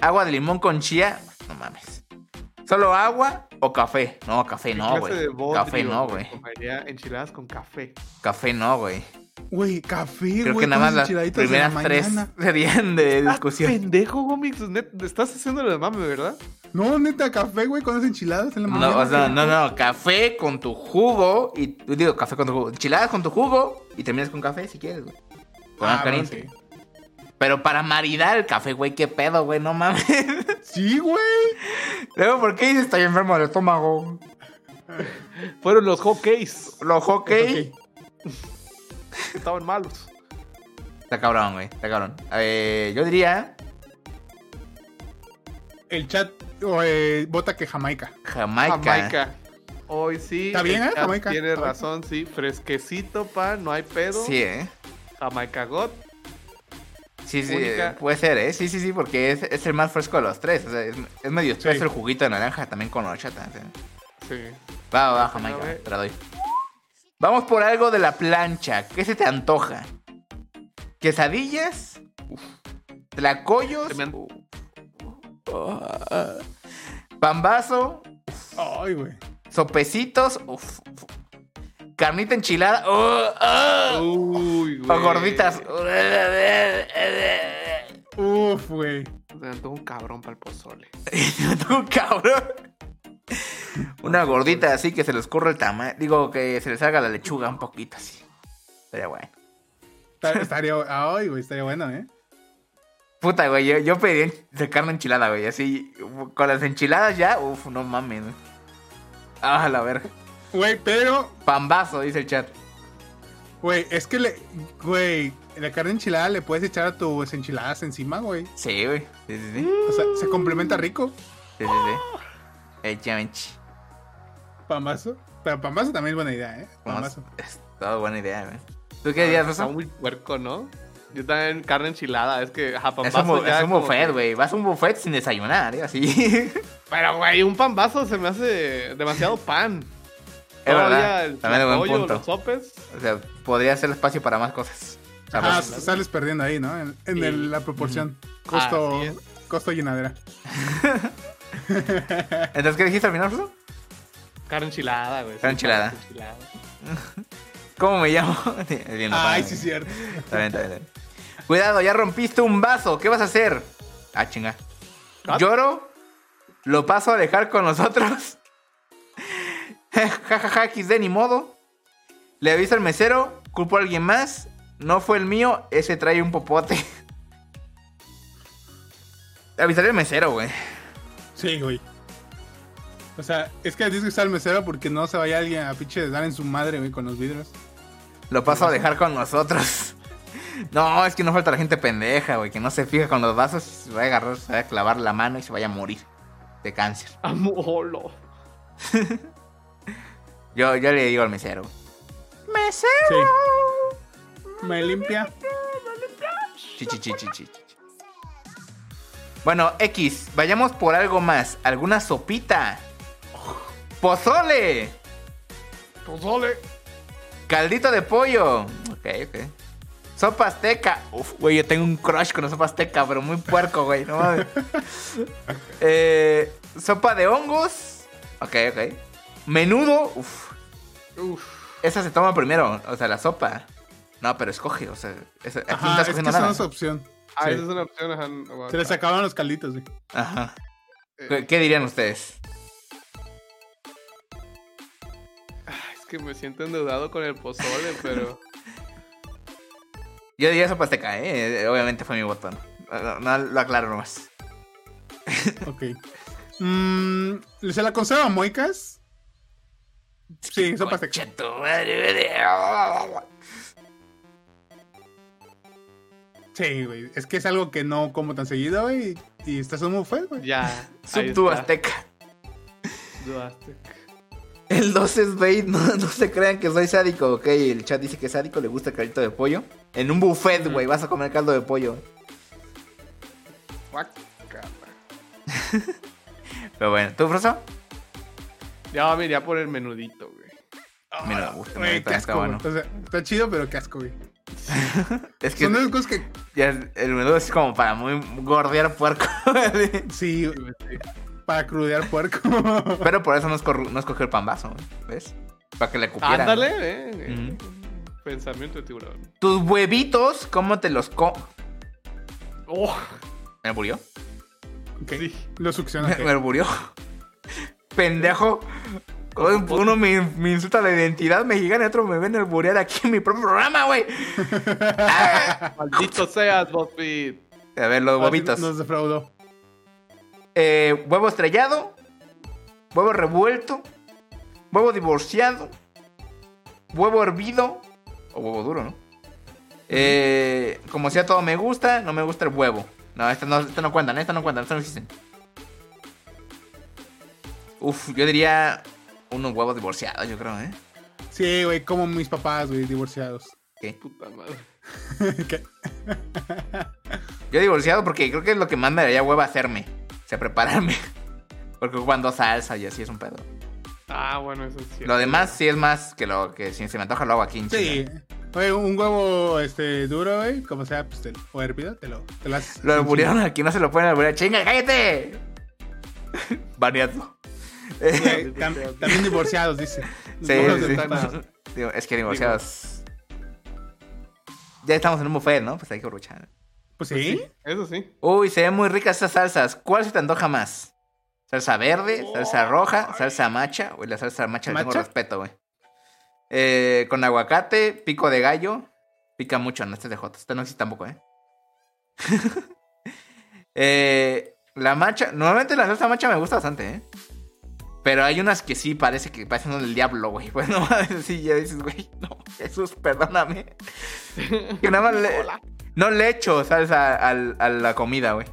[SPEAKER 2] agua de limón con chía. No mames. ¿Solo agua o café? No, café no, güey. Café no, güey.
[SPEAKER 4] Comería enchiladas con café.
[SPEAKER 2] Café no, güey.
[SPEAKER 5] Güey, café, güey.
[SPEAKER 2] Creo que nada más las
[SPEAKER 5] de la
[SPEAKER 2] primeras tres <laughs> serían de discusión.
[SPEAKER 4] pendejo, Gomix. net- Estás haciéndolo de mame, ¿verdad?
[SPEAKER 5] No, neta, café, güey, con esas enchiladas en la
[SPEAKER 2] No,
[SPEAKER 5] mañana.
[SPEAKER 2] o sea, no, no, café con tu jugo y digo, café con tu jugo, enchiladas con tu jugo y terminas con café si quieres, güey. Con
[SPEAKER 5] Ah,
[SPEAKER 2] agua
[SPEAKER 5] bueno,
[SPEAKER 2] caliente. Pero para maridar el café, güey, qué pedo, güey, no mames.
[SPEAKER 5] Sí, güey.
[SPEAKER 2] Luego, ¿por qué dices estoy enfermo del estómago?
[SPEAKER 4] Fueron los hockeys.
[SPEAKER 2] Los hockey.
[SPEAKER 4] que Estaban malos.
[SPEAKER 2] Está cabrón, güey, está cabrón. Eh, yo diría
[SPEAKER 5] El chat eh, vota que Jamaica.
[SPEAKER 2] Jamaica.
[SPEAKER 4] Jamaica. Hoy sí.
[SPEAKER 5] Está bien, ¿eh? Jamaica.
[SPEAKER 4] Tiene razón, sí. Fresquecito, pa, no hay pedo.
[SPEAKER 2] Sí, eh.
[SPEAKER 4] Jamaica God.
[SPEAKER 2] Sí, sí,
[SPEAKER 4] Única.
[SPEAKER 2] eh, puede ser, ¿eh? Sí, sí, sí, porque es, es el más fresco de los tres. O sea, es, es medio espeso
[SPEAKER 5] Sí.
[SPEAKER 2] el juguito de naranja también con horchata. ¿sí?
[SPEAKER 4] Sí.
[SPEAKER 2] Va, va, Jamaica, te la doy. Vamos por algo de la plancha. ¿Qué se te antoja? ¿Quesadillas? Uf. ¿Tlacoyos?
[SPEAKER 4] Me.
[SPEAKER 2] Ah. ¿Pambazo?
[SPEAKER 5] Ay, güey.
[SPEAKER 2] ¿Sopecitos? Uf. ¿Carnita enchilada? Uh, ah.
[SPEAKER 4] Uy, güey.
[SPEAKER 2] ¿O gorditas?
[SPEAKER 5] Uf, güey.
[SPEAKER 4] Se antojó un cabrón para el pozole. <laughs>
[SPEAKER 2] Tú, cabrón. Una gordita así que se les corre el tamaño. Digo que se les haga la lechuga un poquito así. Sería bueno.
[SPEAKER 5] Estaría, estaría- ay, güey, estaría bueno, ¿eh?
[SPEAKER 2] Puta, güey, yo, yo pedí de carne enchilada, güey. Así, con las enchiladas ya, uf, no mames, güey. Ah, la verga.
[SPEAKER 5] Güey, pero,
[SPEAKER 2] Pambazo, dice el chat.
[SPEAKER 5] güey, es que le, güey, la carne enchilada le puedes echar a tus enchiladas encima, güey.
[SPEAKER 2] Sí, güey. Sí, sí, sí.
[SPEAKER 5] O sea, se complementa rico.
[SPEAKER 2] Sí, sí, sí. Echamente.
[SPEAKER 5] Pambazo. Pero pambazo también es buena idea, ¿eh? Pambazo.
[SPEAKER 2] Es toda buena idea, güey. ¿Tú qué dirías,
[SPEAKER 4] Está
[SPEAKER 2] Rosa?
[SPEAKER 4] muy puerco, ¿no? Yo también carne enchilada. Es que, ajá,
[SPEAKER 2] Es
[SPEAKER 4] pambazo
[SPEAKER 2] un,
[SPEAKER 4] ya
[SPEAKER 2] es un
[SPEAKER 4] como
[SPEAKER 2] buffet,
[SPEAKER 4] que-
[SPEAKER 2] güey. Vas a un buffet sin desayunar, ¿eh? Así. <laughs>
[SPEAKER 4] Pero, güey, un pambazo se me hace demasiado pan.
[SPEAKER 2] Es verdad,
[SPEAKER 4] el
[SPEAKER 2] también es buen
[SPEAKER 4] pollo,
[SPEAKER 2] punto.
[SPEAKER 4] los sopes.
[SPEAKER 2] O sea, podría ser espacio para más cosas. Sabrosas.
[SPEAKER 5] sales perdiendo ahí, ¿no? En, en
[SPEAKER 4] Sí.
[SPEAKER 5] el- la proporción. Costo,
[SPEAKER 4] es.
[SPEAKER 5] costo llenadera. <laughs>
[SPEAKER 2] Entonces, ¿qué dijiste al final, Rosa?
[SPEAKER 4] Carne enchilada, güey.
[SPEAKER 2] Carne enchilada. ¿Cómo me llamo? <laughs> Bien, no,
[SPEAKER 5] Ay, sí, cierto.
[SPEAKER 2] Está bien, está bien, está bien. Cuidado, ya rompiste un vaso. ¿Qué vas a hacer? Ah, chinga.
[SPEAKER 4] ¿Ah?
[SPEAKER 2] ¿Lloro? ¿Lo paso a dejar con nosotros? <laughs> Jajaja, XD, ni modo. ¿Le aviso al mesero? ¿Culpo a alguien más? No fue el mío, ese trae un popote. <laughs> Avisaré al mesero, güey.
[SPEAKER 5] Sí, güey. O sea, es que tienes que estar el mesero porque no se vaya alguien a pinche dar en su madre, güey, con los vidrios.
[SPEAKER 2] Lo paso a dejar con nosotros. <laughs> No, es que no falta la gente pendeja, güey, que no se fija con los vasos, se va a agarrar, se va a clavar la mano y se vaya a morir de cáncer.
[SPEAKER 4] Amolo.
[SPEAKER 2] Yo, yo le digo al mesero. ¡Mesero!
[SPEAKER 5] Sí. Me limpia.
[SPEAKER 2] Chi, chi, chi, chi, chi, chi. Bueno, X, vayamos por algo más. ¿Alguna sopita? ¡Pozole!
[SPEAKER 4] Pozole.
[SPEAKER 2] Caldito de pollo. Ok, ok. Sopa azteca. Uf, güey, yo tengo un crush con la sopa azteca, pero muy puerco, güey. No mames. <laughs> Eh, sopa de hongos. Ok, ok. Menudo. Uf.
[SPEAKER 4] Uf.
[SPEAKER 2] Esa se toma primero. O sea, la sopa. No, pero escoge. O sea, esa- aquí no estás
[SPEAKER 5] es que
[SPEAKER 2] cogiendo
[SPEAKER 5] esa no
[SPEAKER 2] nada.
[SPEAKER 5] es opción.
[SPEAKER 4] Ah,
[SPEAKER 5] Sí.
[SPEAKER 4] esa es una opción. ajá, no,
[SPEAKER 5] Se les acabaron los calditos, güey.
[SPEAKER 2] Ajá.
[SPEAKER 4] Eh,
[SPEAKER 2] ¿Qué, dirían ustedes?
[SPEAKER 4] Es que me siento endeudado con el pozole, <laughs> pero.
[SPEAKER 2] Yo diría sopa azteca, ¿eh? Eh, Obviamente fue mi botón. No, no, lo aclaro nomás.
[SPEAKER 5] Ok. Mm, ¿Se la conserva Moicas? Sí,
[SPEAKER 2] madre, güey.
[SPEAKER 5] Sí, güey. Es que es algo que no como tan seguido, güey. Y estás en un buffet, güey.
[SPEAKER 4] Ya. <laughs>
[SPEAKER 2] Subtu azteca. El 2 es bait, <laughs> no, no se crean que soy sádico, ok. El chat dice que es sádico, le gusta el caldito de pollo. En un buffet, güey, vas a comer caldo de pollo. <laughs> Pero bueno, ¿tú, Froso?
[SPEAKER 4] Ya me iría por el menudito, güey.
[SPEAKER 2] Mira, uf,
[SPEAKER 5] Güey,
[SPEAKER 2] está-
[SPEAKER 5] qué
[SPEAKER 2] está bueno.
[SPEAKER 5] O sea, está chido, pero qué asco, güey. <laughs>
[SPEAKER 2] Es que
[SPEAKER 5] Son de esas cosas que...
[SPEAKER 2] ya el menú es como para muy gordear puerco. <laughs>
[SPEAKER 5] Sí, para crudear puerco. <laughs>
[SPEAKER 2] Pero por eso no, escorru- no escogió el pambazo, güey, ¿ves? Para que le cupiera.
[SPEAKER 4] Ándale, eh. eh. Pensamiento de tiburón.
[SPEAKER 2] Tus huevitos, ¿cómo te los co...
[SPEAKER 4] Oh,
[SPEAKER 2] ¿Me murió?
[SPEAKER 5] Ok,
[SPEAKER 4] sí.
[SPEAKER 5] Lo succiona. ok.
[SPEAKER 2] Me murió. Pendejo. Uno me, me insulta la identidad mexicana y otro me ven alburear aquí en mi propio programa, güey. <laughs>
[SPEAKER 4] Maldito seas, BuzzFeed.
[SPEAKER 2] A ver, los huevitos.
[SPEAKER 5] Nos defraudó.
[SPEAKER 2] Eh, huevo estrellado, huevo revuelto, huevo divorciado, huevo hervido o huevo duro, ¿no? Eh, como sea todo me gusta, no me gusta el huevo. No, estas no, estas no cuentan, estas no cuentan, estas no existen. Uf, yo diría unos huevos divorciados, yo creo, ¿eh?
[SPEAKER 5] Sí, güey, como mis papás, güey, divorciados.
[SPEAKER 2] ¿Qué?
[SPEAKER 4] Puta madre. <laughs>
[SPEAKER 5] ¿Qué?
[SPEAKER 2] Yo divorciado porque creo que es lo que más me daría hueva hacerme. O sea, prepararme. <laughs> Porque cuando salsa y así es un pedo.
[SPEAKER 4] Ah, bueno, eso es cierto.
[SPEAKER 2] Lo demás sí es más que lo que si se me antoja lo hago aquí en
[SPEAKER 5] Sí. Güey, un huevo este, duro, güey, como sea, pues, te- o hervido, te lo, te lo haces.
[SPEAKER 2] Lo alburearon aquí, no se lo pueden alburear. ¡Chinga, cállate! <laughs> Baneado.
[SPEAKER 5] Tam- también divorciados, dice.
[SPEAKER 2] Sí, sí, sí. Digo, es que divorciados. Ya estamos en un buffet, ¿no? Pues hay que aprovechar.
[SPEAKER 5] Pues sí.
[SPEAKER 4] Eso sí.
[SPEAKER 2] Uy, se ven muy ricas esas salsas. ¿Cuál se te antoja más? ¿Salsa verde? ¿Salsa roja? ¿Salsa macha? Uy, la salsa macha le tengo respeto, güey. Eh, con aguacate, pico de gallo. Pica mucho, no, este es de Jotas. Este no existe tampoco, ¿eh? <laughs> eh. La macha, normalmente la salsa macha me gusta bastante, ¿eh? Pero hay unas que sí parece que parecen del diablo, güey. <laughs> No mames, sí, ya dices, güey, no, Jesús, perdóname. <laughs> Que nada más le, no le echo al- a la comida, güey.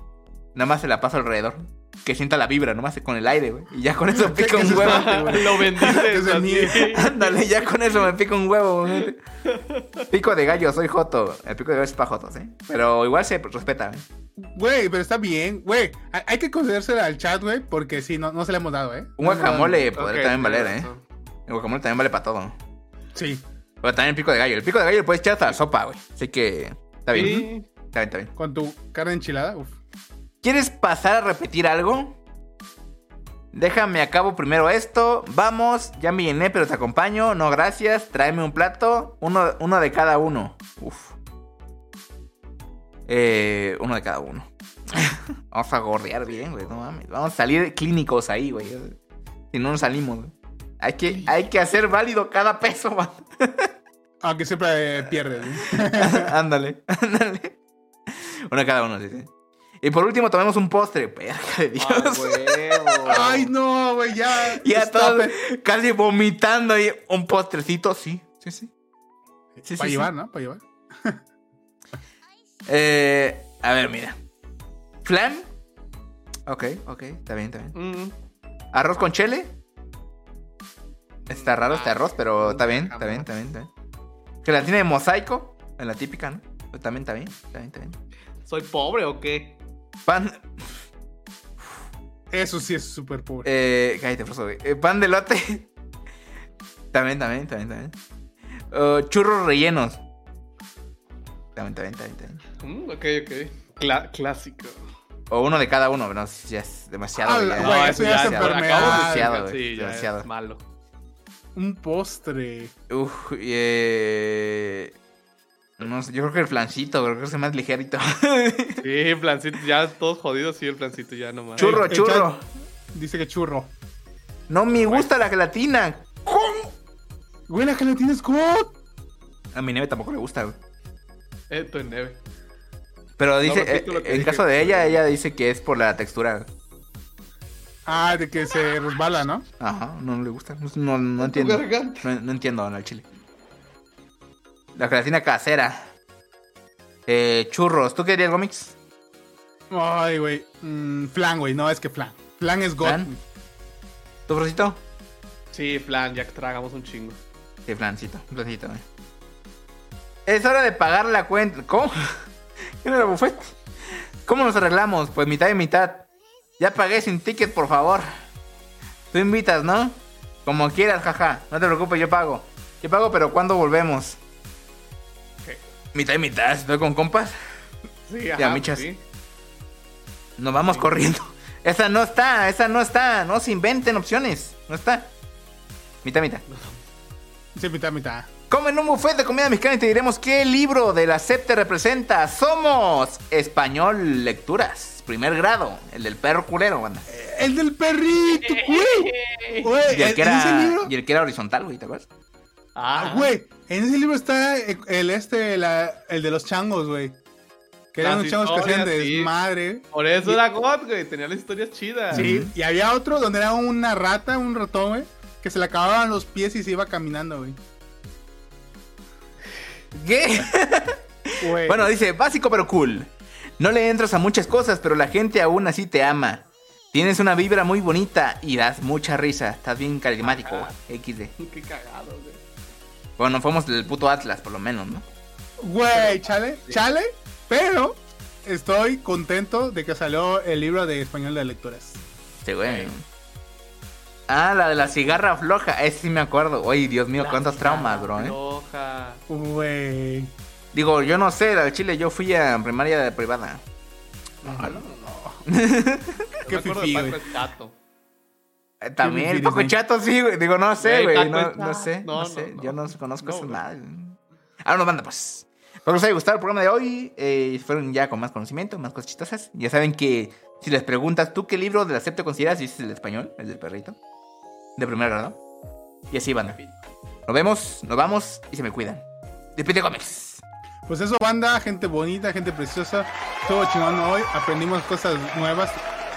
[SPEAKER 2] Nada más se la paso alrededor. Que sienta la vibra, nomás con el aire, güey. Y ya con eso <laughs> pica un huevo. <laughs>
[SPEAKER 4] Lo bendices. <laughs>
[SPEAKER 2] Ándale, ya con eso me pica un huevo. güey. Pico de gallo, soy joto. El pico de gallo es para jotos, ¿eh? Pero igual se respeta, ¿eh?
[SPEAKER 5] Güey, pero está bien. Güey, hay, que concedérsela al chat, güey, porque sí, no, no se le hemos dado, ¿eh?
[SPEAKER 2] Un
[SPEAKER 5] No
[SPEAKER 2] guacamole
[SPEAKER 4] Ok,
[SPEAKER 2] podría también valer, ¿eh? El guacamole también vale para todo.
[SPEAKER 5] Sí.
[SPEAKER 2] Pero también el pico de gallo. El pico de gallo lo puedes echar hasta la sopa, güey. Así que está bien.
[SPEAKER 4] Sí.
[SPEAKER 2] Está bien, está bien.
[SPEAKER 5] Con tu carne enchilada, uf.
[SPEAKER 2] ¿Quieres pasar a repetir algo? Déjame acabo primero esto. Vamos, ya me llené, pero te acompaño. No, gracias. Tráeme un plato. Uno, uno de cada uno. Uf. Eh, uno de cada uno. <laughs> Vamos a gorrear bien, güey. No mames. Vamos a salir clínicos ahí, güey. Si no nos salimos, güey. Hay que, hay que hacer válido cada peso, man.
[SPEAKER 5] Aunque siempre eh, pierdes. <laughs>
[SPEAKER 2] ándale, ándale. Uno de cada uno, sí, sí. Y por último, tomemos un postre. <laughs> Verga de Dios.
[SPEAKER 4] Ah, huevo. <laughs>
[SPEAKER 5] Ay, no, güey, ya.
[SPEAKER 2] Ya todos casi vomitando ahí. Un postrecito, sí. Sí, sí. Sí,
[SPEAKER 5] Para
[SPEAKER 2] sí,
[SPEAKER 5] llevar,
[SPEAKER 2] sí.
[SPEAKER 5] ¿no? Para llevar. <laughs>
[SPEAKER 2] Eh, a ver, mira. Flan. Ok, ok. Está bien, está bien.
[SPEAKER 4] Mm.
[SPEAKER 2] Arroz con chile. Está raro este arroz, pero está bien, está bien, está bien, está bien. Gelatina de mosaico. En la típica, ¿no? Pero también está bien, está bien, está bien.
[SPEAKER 4] ¿Soy pobre o qué?
[SPEAKER 2] Pan.
[SPEAKER 5] Eso sí es súper pobre.
[SPEAKER 2] Eh, cállate, Froso, güey. Eh, pan de lote. también, también, también, también. Uh, churros rellenos. También, también, también, también.
[SPEAKER 4] Mm, ok, ok. Cla- clásico.
[SPEAKER 2] O uno de cada uno, pero no, si ya es demasiado.
[SPEAKER 5] Ah,
[SPEAKER 2] güey,
[SPEAKER 5] eso ya es
[SPEAKER 2] demasiado,
[SPEAKER 5] enfermedad.
[SPEAKER 2] demasiado, güey,
[SPEAKER 4] Sí, ya
[SPEAKER 2] demasiado.
[SPEAKER 4] es malo.
[SPEAKER 5] Un postre.
[SPEAKER 2] Uf, y, eh, no sé, yo creo que el flancito, creo que es el más ligerito. <laughs>
[SPEAKER 4] Sí, plancito, ya todos jodidos, sí, el plancito ya nomás.
[SPEAKER 2] churro,
[SPEAKER 5] el
[SPEAKER 2] churro.
[SPEAKER 5] Dice que churro.
[SPEAKER 2] No me gusta la gelatina.
[SPEAKER 5] Güey, la gelatina es God.
[SPEAKER 2] A mi neve tampoco le gusta, güey.
[SPEAKER 4] Eh, tu neve.
[SPEAKER 2] Pero dice, eh, en
[SPEAKER 4] dije.
[SPEAKER 2] caso de ella, ella dice que es por la textura.
[SPEAKER 5] Ah, de que se resbala, ¿no?
[SPEAKER 2] Ajá, no le gusta. No, no entiendo. No, no entiendo al chile. La gelatina casera. Eh, churros. ¿Tú qué dirías, Gomix?
[SPEAKER 5] Ay, güey. Mm, flan, güey. No, es que flan. Flan es God.
[SPEAKER 2] ¿Flan? ¿Tu frosito?
[SPEAKER 4] Sí, flan, ya que tragamos un chingo.
[SPEAKER 2] Sí, flancito. Flancito, güey. Es hora de pagar la cuenta. ¿Cómo? <laughs> ¿Qué era buffet? ¿Cómo nos arreglamos? Pues mitad y mitad. Ya pagué sin ticket, por favor. Tú invitas, ¿no? Como quieras, jaja. No te preocupes, yo pago. Yo pago, pero ¿cuándo volvemos? Mitad y mitad. Estoy con compas.
[SPEAKER 4] Sí,
[SPEAKER 2] Ya,
[SPEAKER 4] ajá,
[SPEAKER 2] michas.
[SPEAKER 4] sí.
[SPEAKER 2] Nos vamos corriendo. <laughs> Esa no está, esa no está. No se inventen opciones. No está. Mitad, mitad.
[SPEAKER 5] Sí, mitad, mitad.
[SPEAKER 2] Como en un buffet de comida mexicana y te diremos qué libro de la SEP te representa. Somos Español Lecturas. primer grado, el del perro culero, banda.
[SPEAKER 5] El del perrito, güey.
[SPEAKER 2] Y el que era, y el que era horizontal, güey, ¿te acuerdas?
[SPEAKER 4] Ah,
[SPEAKER 5] güey, en ese libro está el este, la- el de los changos, güey. Que eran unos changos que hacían
[SPEAKER 4] sí.
[SPEAKER 5] desmadre.
[SPEAKER 4] Por eso era God, güey. Tenía las historias chidas.
[SPEAKER 5] Sí, y había otro donde era una rata, un ratón, güey, que se le acababan los pies y se iba caminando, güey.
[SPEAKER 2] ¿Qué? <laughs>
[SPEAKER 5] Güey.
[SPEAKER 2] Bueno, dice, básico pero cool. No le entras a muchas cosas, pero la gente aún así te ama. Tienes una vibra muy bonita y das mucha risa. Estás bien carismático, güey. XD. <laughs>
[SPEAKER 4] Qué cagado, güey.
[SPEAKER 2] Bueno, fuimos del puto Atlas, por lo menos, ¿no?
[SPEAKER 5] Güey, chale, chale, pero estoy contento de que salió el libro de español de lecturas.
[SPEAKER 2] Sí, güey. Ah, la de la cigarra floja. Ese sí me acuerdo. Oye, Dios mío, cuántos traumas, bro, ¿eh?
[SPEAKER 4] Floja.
[SPEAKER 5] Güey.
[SPEAKER 2] Digo, yo no sé, la de Chile, yo fui a primaria <laughs> de privada.
[SPEAKER 5] Qué
[SPEAKER 4] Me acuerdo
[SPEAKER 5] fifí,
[SPEAKER 4] de
[SPEAKER 5] güey.
[SPEAKER 4] Paco
[SPEAKER 2] Eh, También, el
[SPEAKER 5] Disney.
[SPEAKER 2] Paco Chato, sí, güey. Digo, no sé,
[SPEAKER 4] Güey,
[SPEAKER 2] No, sé, no,
[SPEAKER 4] No,
[SPEAKER 2] sé.
[SPEAKER 4] no, no.
[SPEAKER 2] Yo no conozco
[SPEAKER 4] No,
[SPEAKER 2] eso nada. Ahora nos manda, pues. Espero que les haya gustado el programa de hoy. Eh, fueron ya con más conocimiento, más cosas chistosas. Ya saben que si les preguntas, ¿tú qué libro del acepto consideras? Dices el español, el del perrito. De primer grado. Y así van. Nos vemos, nos vamos y se me cuidan. Despide Gómez.
[SPEAKER 5] Pues eso, banda, gente bonita, gente preciosa. Estuvo chingón hoy. Aprendimos cosas nuevas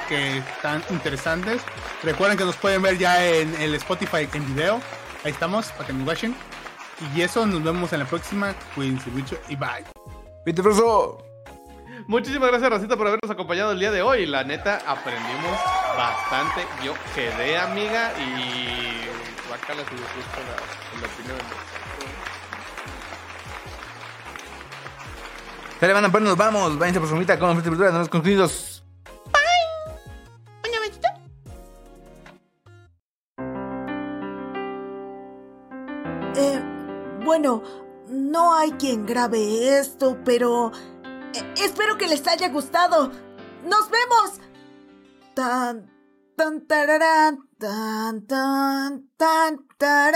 [SPEAKER 5] que están interesantes. Recuerden que nos pueden ver ya en el Spotify en video. Ahí estamos, para que nos watchen. Y eso, nos vemos en la próxima. Cuídense mucho y bye.
[SPEAKER 2] Vite, profesor.
[SPEAKER 4] Muchísimas gracias, Racita, por habernos acompañado el día de hoy. La neta, aprendimos bastante. Yo quedé amiga y. Bácala si les gusta la, la opinión.
[SPEAKER 2] Sale, banda, pues nos vamos. Váyanse por su mitad con Frente Cultura. Nos vemos concluidos.
[SPEAKER 1] Bueno, no hay quien grabe esto, pero eh, espero que les haya gustado. ¡Nos vemos! Tan, tan, tararán, tan, tan, tan.